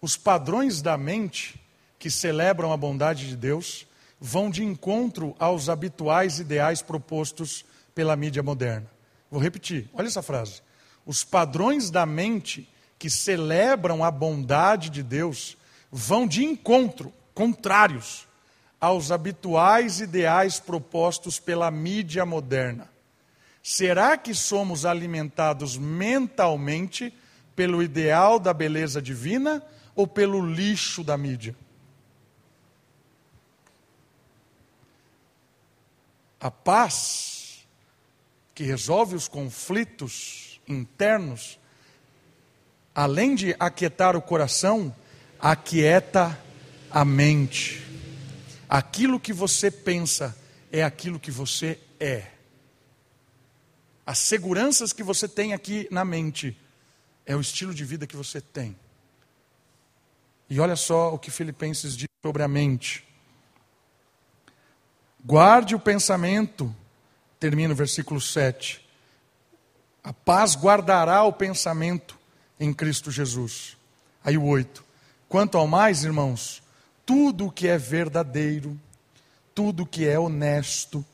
Os padrões da mente que celebram a bondade de Deus vão de encontro aos habituais ideais propostos pela mídia moderna. Vou repetir, olha essa frase. Os padrões da mente que celebram a bondade de Deus vão de encontro, contrários, aos habituais ideais propostos pela mídia moderna. Será que somos alimentados mentalmente pelo ideal da beleza divina ou pelo lixo da mídia? A paz que resolve os conflitos internos, além de aquietar o coração, aquieta a mente. Aquilo que você pensa é aquilo que você é as seguranças que você tem aqui na mente, é o estilo de vida que você tem. E olha só o que Filipenses diz sobre a mente. Guarde o pensamento, termina o versículo 7. A paz guardará o pensamento em Cristo Jesus. Aí o 8. Quanto ao mais, irmãos, tudo o que é verdadeiro, tudo o que é honesto,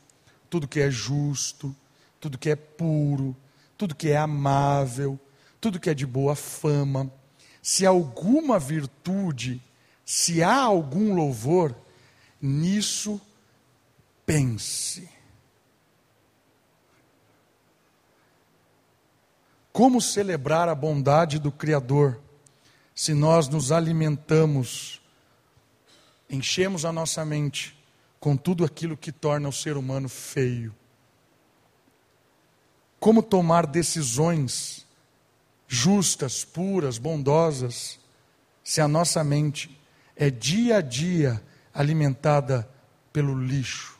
tudo que é justo, tudo que é puro, tudo que é amável, tudo que é de boa fama. Se alguma virtude, se há algum louvor, nisso pense. Como celebrar a bondade do Criador se nós nos alimentamos, enchemos a nossa mente com tudo aquilo que torna o ser humano feio? como tomar decisões justas, puras, bondosas, se a nossa mente é dia a dia alimentada pelo lixo.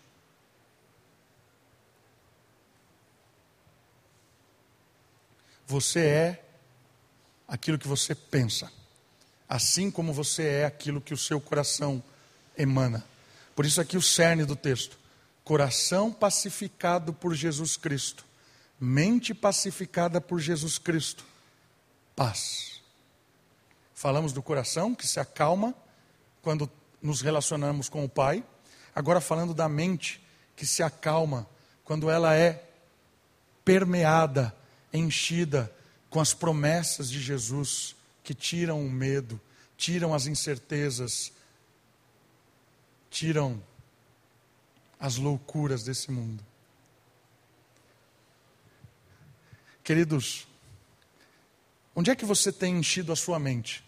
Você é aquilo que você pensa, assim como você é aquilo que o seu coração emana. Por isso, aqui o cerne do texto: coração pacificado por Jesus Cristo, mente pacificada por Jesus Cristo, paz. Falamos do coração que se acalma quando nos relacionamos com o Pai, agora falando da mente que se acalma quando ela é permeada enchida com as promessas de Jesus que tiram o medo, tiram as incertezas, tiram as loucuras desse mundo. Queridos, onde é que você tem enchido a sua mente?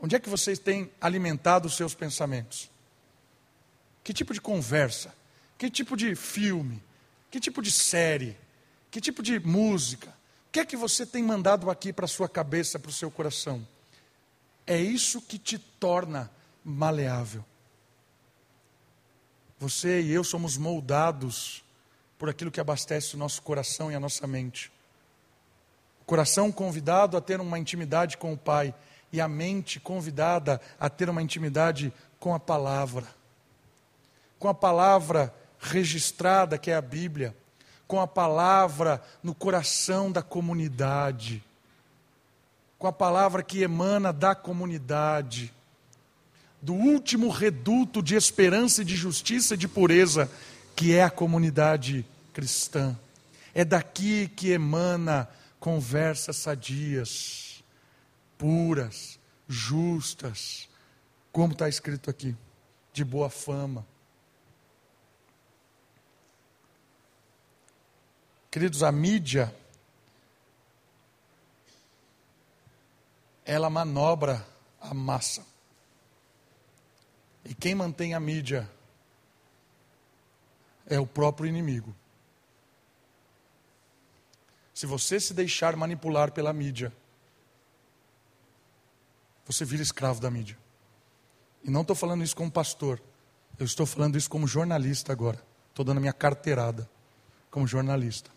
Onde é que você tem alimentado os seus pensamentos? Que tipo de conversa? Que tipo de filme? Que tipo de série? Que tipo de música? O que é que você tem mandado aqui para a sua cabeça, para o seu coração? É isso que te torna maleável. Você e eu somos moldados por aquilo que abastece o nosso coração e a nossa mente. O coração convidado a ter uma intimidade com o Pai e a mente convidada a ter uma intimidade com a palavra. Com a palavra registrada que é a Bíblia com a palavra no coração da comunidade, com a palavra que emana da comunidade, do último reduto de esperança de justiça e de pureza, que é a comunidade cristã. É daqui que emana conversas sadias, puras, justas, como está escrito aqui, de boa fama. Queridos, a mídia, ela manobra a massa. E quem mantém a mídia é o próprio inimigo. Se você se deixar manipular pela mídia, você vira escravo da mídia. E não estou falando isso como pastor, eu estou falando isso como jornalista agora. Estou dando a minha carteirada como jornalista.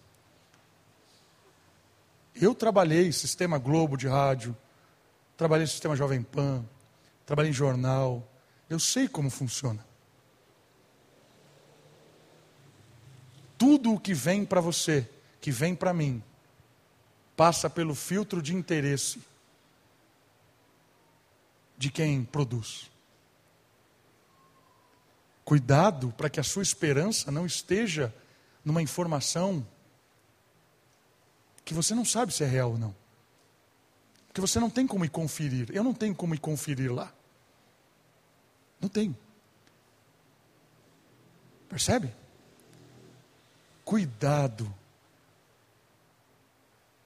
Eu trabalhei sistema Globo de rádio, trabalhei sistema Jovem Pan, trabalhei em jornal. Eu sei como funciona. Tudo o que vem para você, que vem para mim, passa pelo filtro de interesse de quem produz. Cuidado para que a sua esperança não esteja numa informação que você não sabe se é real ou não. Porque você não tem como ir conferir. Eu não tenho como ir conferir lá. Não tenho. Percebe? Cuidado.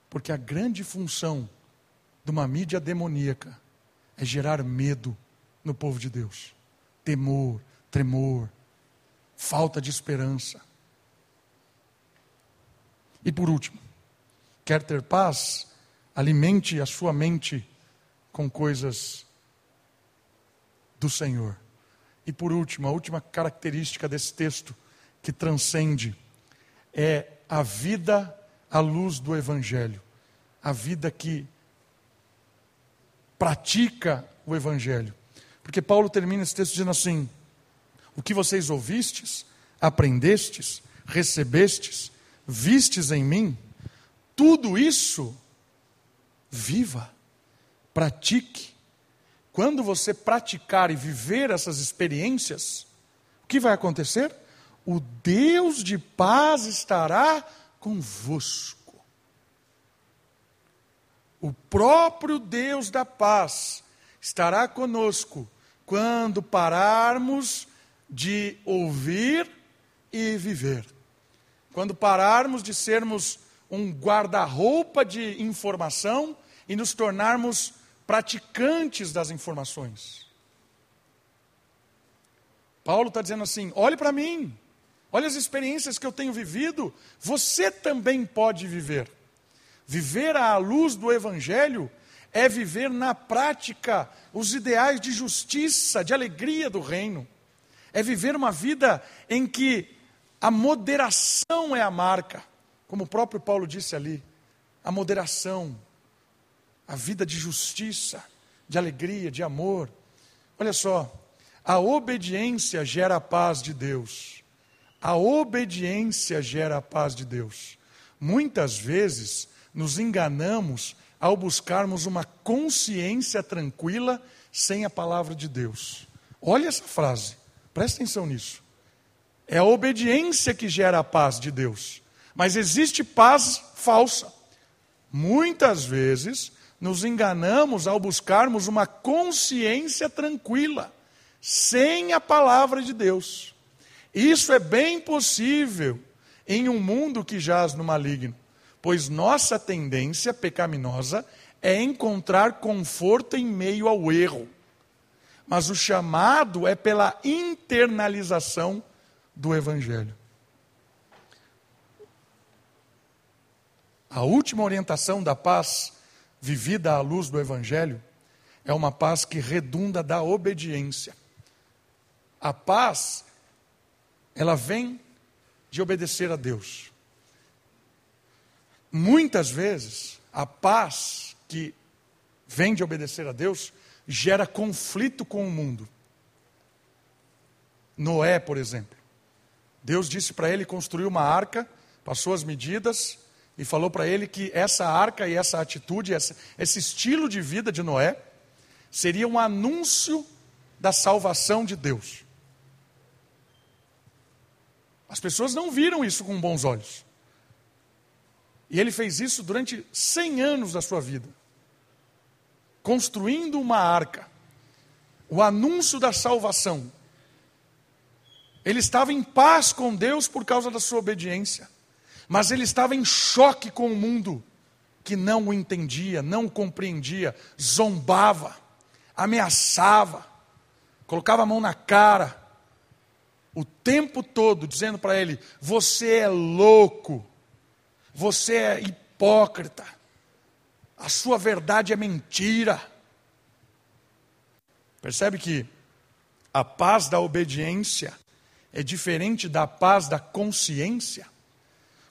Porque a grande função de uma mídia demoníaca é gerar medo no povo de Deus. Temor, tremor, falta de esperança. E por último, Quer ter paz? Alimente a sua mente com coisas do Senhor. E por último, a última característica desse texto que transcende é a vida à luz do Evangelho. A vida que pratica o Evangelho. Porque Paulo termina esse texto dizendo assim: O que vocês ouvistes, aprendestes, recebestes, vistes em mim, tudo isso, viva, pratique. Quando você praticar e viver essas experiências, o que vai acontecer? O Deus de paz estará convosco. O próprio Deus da paz estará conosco quando pararmos de ouvir e viver. Quando pararmos de sermos um guarda-roupa de informação e nos tornarmos praticantes das informações. Paulo está dizendo assim: olhe para mim, olhe as experiências que eu tenho vivido, você também pode viver. Viver à luz do Evangelho é viver na prática os ideais de justiça, de alegria do reino. É viver uma vida em que a moderação é a marca, como o próprio Paulo disse ali. A moderação, a vida de justiça, de alegria, de amor. Olha só, a obediência gera a paz de Deus. A obediência gera a paz de Deus. Muitas vezes nos enganamos ao buscarmos uma consciência tranquila sem a palavra de Deus. Olha essa frase, presta atenção nisso. É a obediência que gera a paz de Deus. Mas existe paz falsa. Muitas vezes nos enganamos ao buscarmos uma consciência tranquila, sem a palavra de Deus. Isso é bem possível em um mundo que jaz no maligno, pois nossa tendência pecaminosa é encontrar conforto em meio ao erro. Mas o chamado é pela internalização do Evangelho. A última orientação da paz vivida à luz do Evangelho, é uma paz que redunda da obediência. A paz, ela vem de obedecer a Deus. Muitas vezes, a paz que vem de obedecer a Deus gera conflito com o mundo. Noé, por exemplo. Deus disse para ele construir uma arca, passou as medidas, e falou para ele que essa arca e essa atitude, essa, esse estilo de vida de Noé, seria um anúncio da salvação de Deus. As pessoas não viram isso com bons olhos. E ele fez isso durante 100 anos da sua vida, construindo uma arca, o anúncio da salvação. Ele estava em paz com Deus por causa da sua obediência. Mas ele estava em choque com o mundo que não o entendia, não o compreendia, zombava, ameaçava, colocava a mão na cara, o tempo todo dizendo para ele: Você é louco, você é hipócrita, a sua verdade é mentira. Percebe que a paz da obediência é diferente da paz da consciência?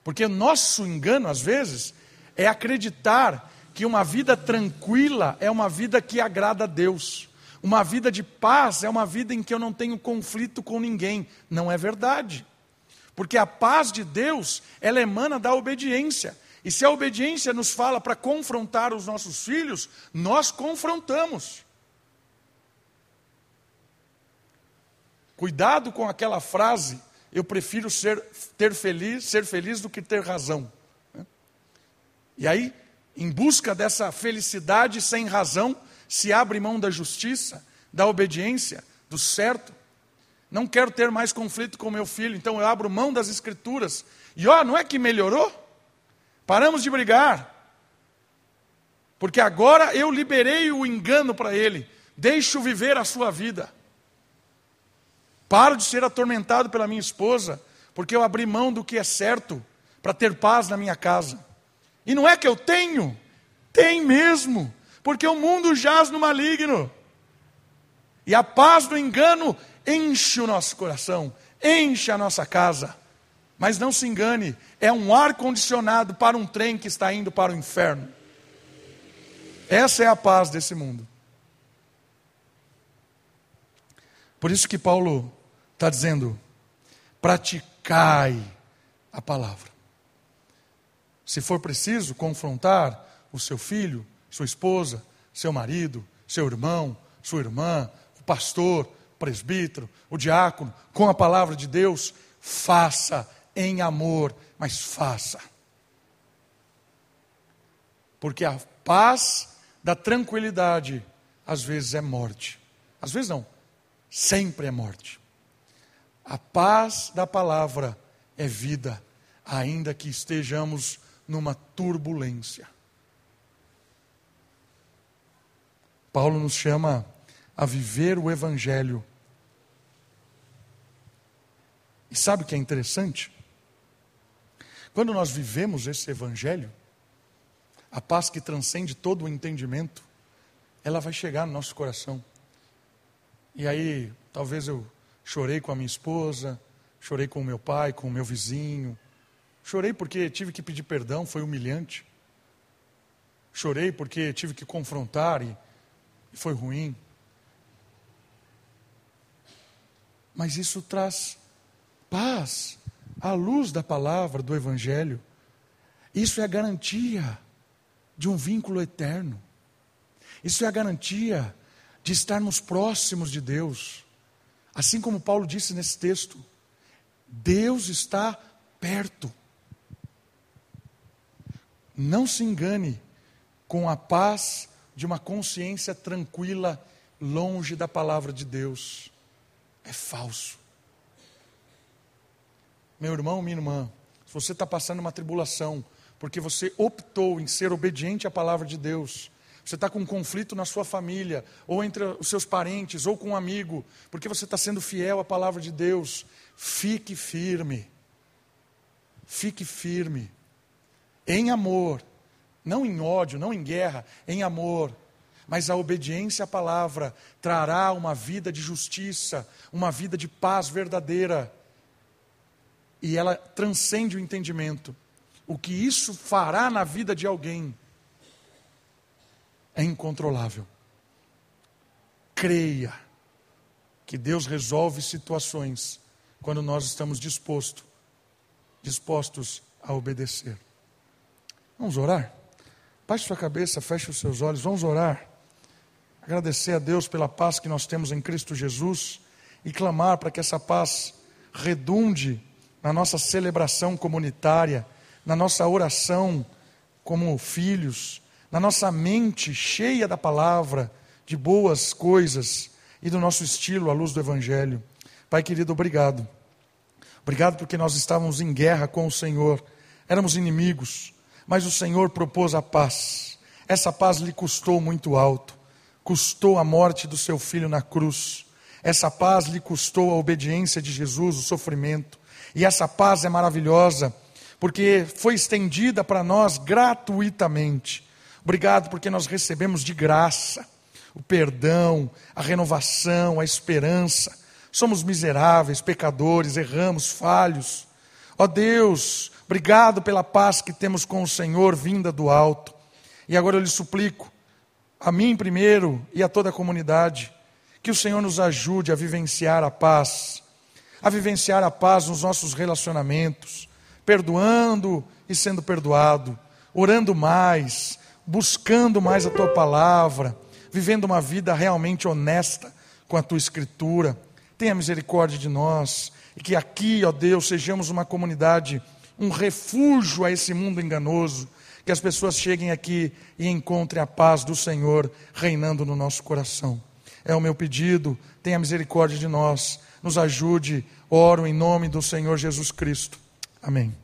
Porque nosso engano, às vezes, é acreditar que uma vida tranquila é uma vida que agrada a Deus. Uma vida de paz é uma vida em que eu não tenho conflito com ninguém. Não é verdade. Porque a paz de Deus, ela emana da obediência. E se a obediência nos fala para confrontar os nossos filhos, nós confrontamos. Cuidado com aquela frase eu prefiro ser, ter feliz, ser feliz do que ter razão. E aí, em busca dessa felicidade sem razão, se abre mão da justiça, da obediência, do certo. Não quero ter mais conflito com meu filho, então eu abro mão das escrituras. E ó, não é que melhorou? Paramos de brigar. Porque agora eu liberei o engano para ele. Deixo viver a sua vida. Paro de ser atormentado pela minha esposa, porque eu abri mão do que é certo para ter paz na minha casa. E não é que eu tenho, tem mesmo, porque o mundo jaz no maligno. E a paz do engano enche o nosso coração, enche a nossa casa. Mas não se engane, é um ar condicionado para um trem que está indo para o inferno. Essa é a paz desse mundo. Por isso que Paulo Está dizendo, praticai a palavra. Se for preciso confrontar o seu filho, sua esposa, seu marido, seu irmão, sua irmã, o pastor, o presbítero, o diácono, com a palavra de Deus, faça em amor, mas faça. Porque a paz da tranquilidade às vezes é morte. Às vezes não, sempre é morte. A paz da palavra é vida, ainda que estejamos numa turbulência. Paulo nos chama a viver o Evangelho. E sabe o que é interessante? Quando nós vivemos esse Evangelho, a paz que transcende todo o entendimento, ela vai chegar no nosso coração. E aí, talvez eu chorei com a minha esposa, chorei com o meu pai, com o meu vizinho. Chorei porque tive que pedir perdão, foi humilhante. Chorei porque tive que confrontar e, e foi ruim. Mas isso traz paz à luz da palavra do Evangelho. Isso é a garantia de um vínculo eterno. Isso é a garantia de estarmos próximos de Deus. Assim como Paulo disse nesse texto, Deus está perto. Não se engane com a paz de uma consciência tranquila, longe da palavra de Deus. É falso. Meu irmão, minha irmã, se você está passando uma tribulação, porque você optou em ser obediente à palavra de Deus, você está com um conflito na sua família, ou entre os seus parentes, ou com um amigo, porque você está sendo fiel à palavra de Deus, fique firme. Fique firme. Em amor, não em ódio, não em guerra, em amor. Mas a obediência à palavra trará uma vida de justiça, uma vida de paz verdadeira. E ela transcende o entendimento o que isso fará na vida de alguém é incontrolável. Creia que Deus resolve situações quando nós estamos disposto, dispostos a obedecer. Vamos orar? Baixe sua cabeça, feche os seus olhos, vamos orar. Agradecer a Deus pela paz que nós temos em Cristo Jesus e clamar para que essa paz redunde na nossa celebração comunitária na nossa oração como filhos, na nossa mente cheia da palavra, de boas coisas e do nosso estilo à luz do Evangelho. Pai querido, obrigado. Obrigado porque nós estávamos em guerra com o Senhor, éramos inimigos, mas o Senhor propôs a paz. Essa paz lhe custou muito alto, custou a morte do seu filho na cruz. Essa paz lhe custou a obediência de Jesus, o sofrimento. E essa paz é maravilhosa porque foi estendida para nós gratuitamente. Obrigado porque nós recebemos de graça o perdão, a renovação, a esperança. Somos miseráveis, pecadores, erramos, falhos. Ó Deus, obrigado pela paz que temos com o Senhor vinda do alto. E agora eu lhe suplico, a mim primeiro e a toda a comunidade, que o Senhor nos ajude a vivenciar a paz, a vivenciar a paz nos nossos relacionamentos, perdoando e sendo perdoado, orando mais, buscando mais a tua palavra, vivendo uma vida realmente honesta com a tua escritura. Tenha misericórdia de nós e que aqui, ó Deus, sejamos uma comunidade, um refúgio a esse mundo enganoso, que as pessoas cheguem aqui e encontrem a paz do Senhor reinando no nosso coração. É o meu pedido, tenha misericórdia de nós, nos ajude, oro em nome do Senhor Jesus Cristo. Amém.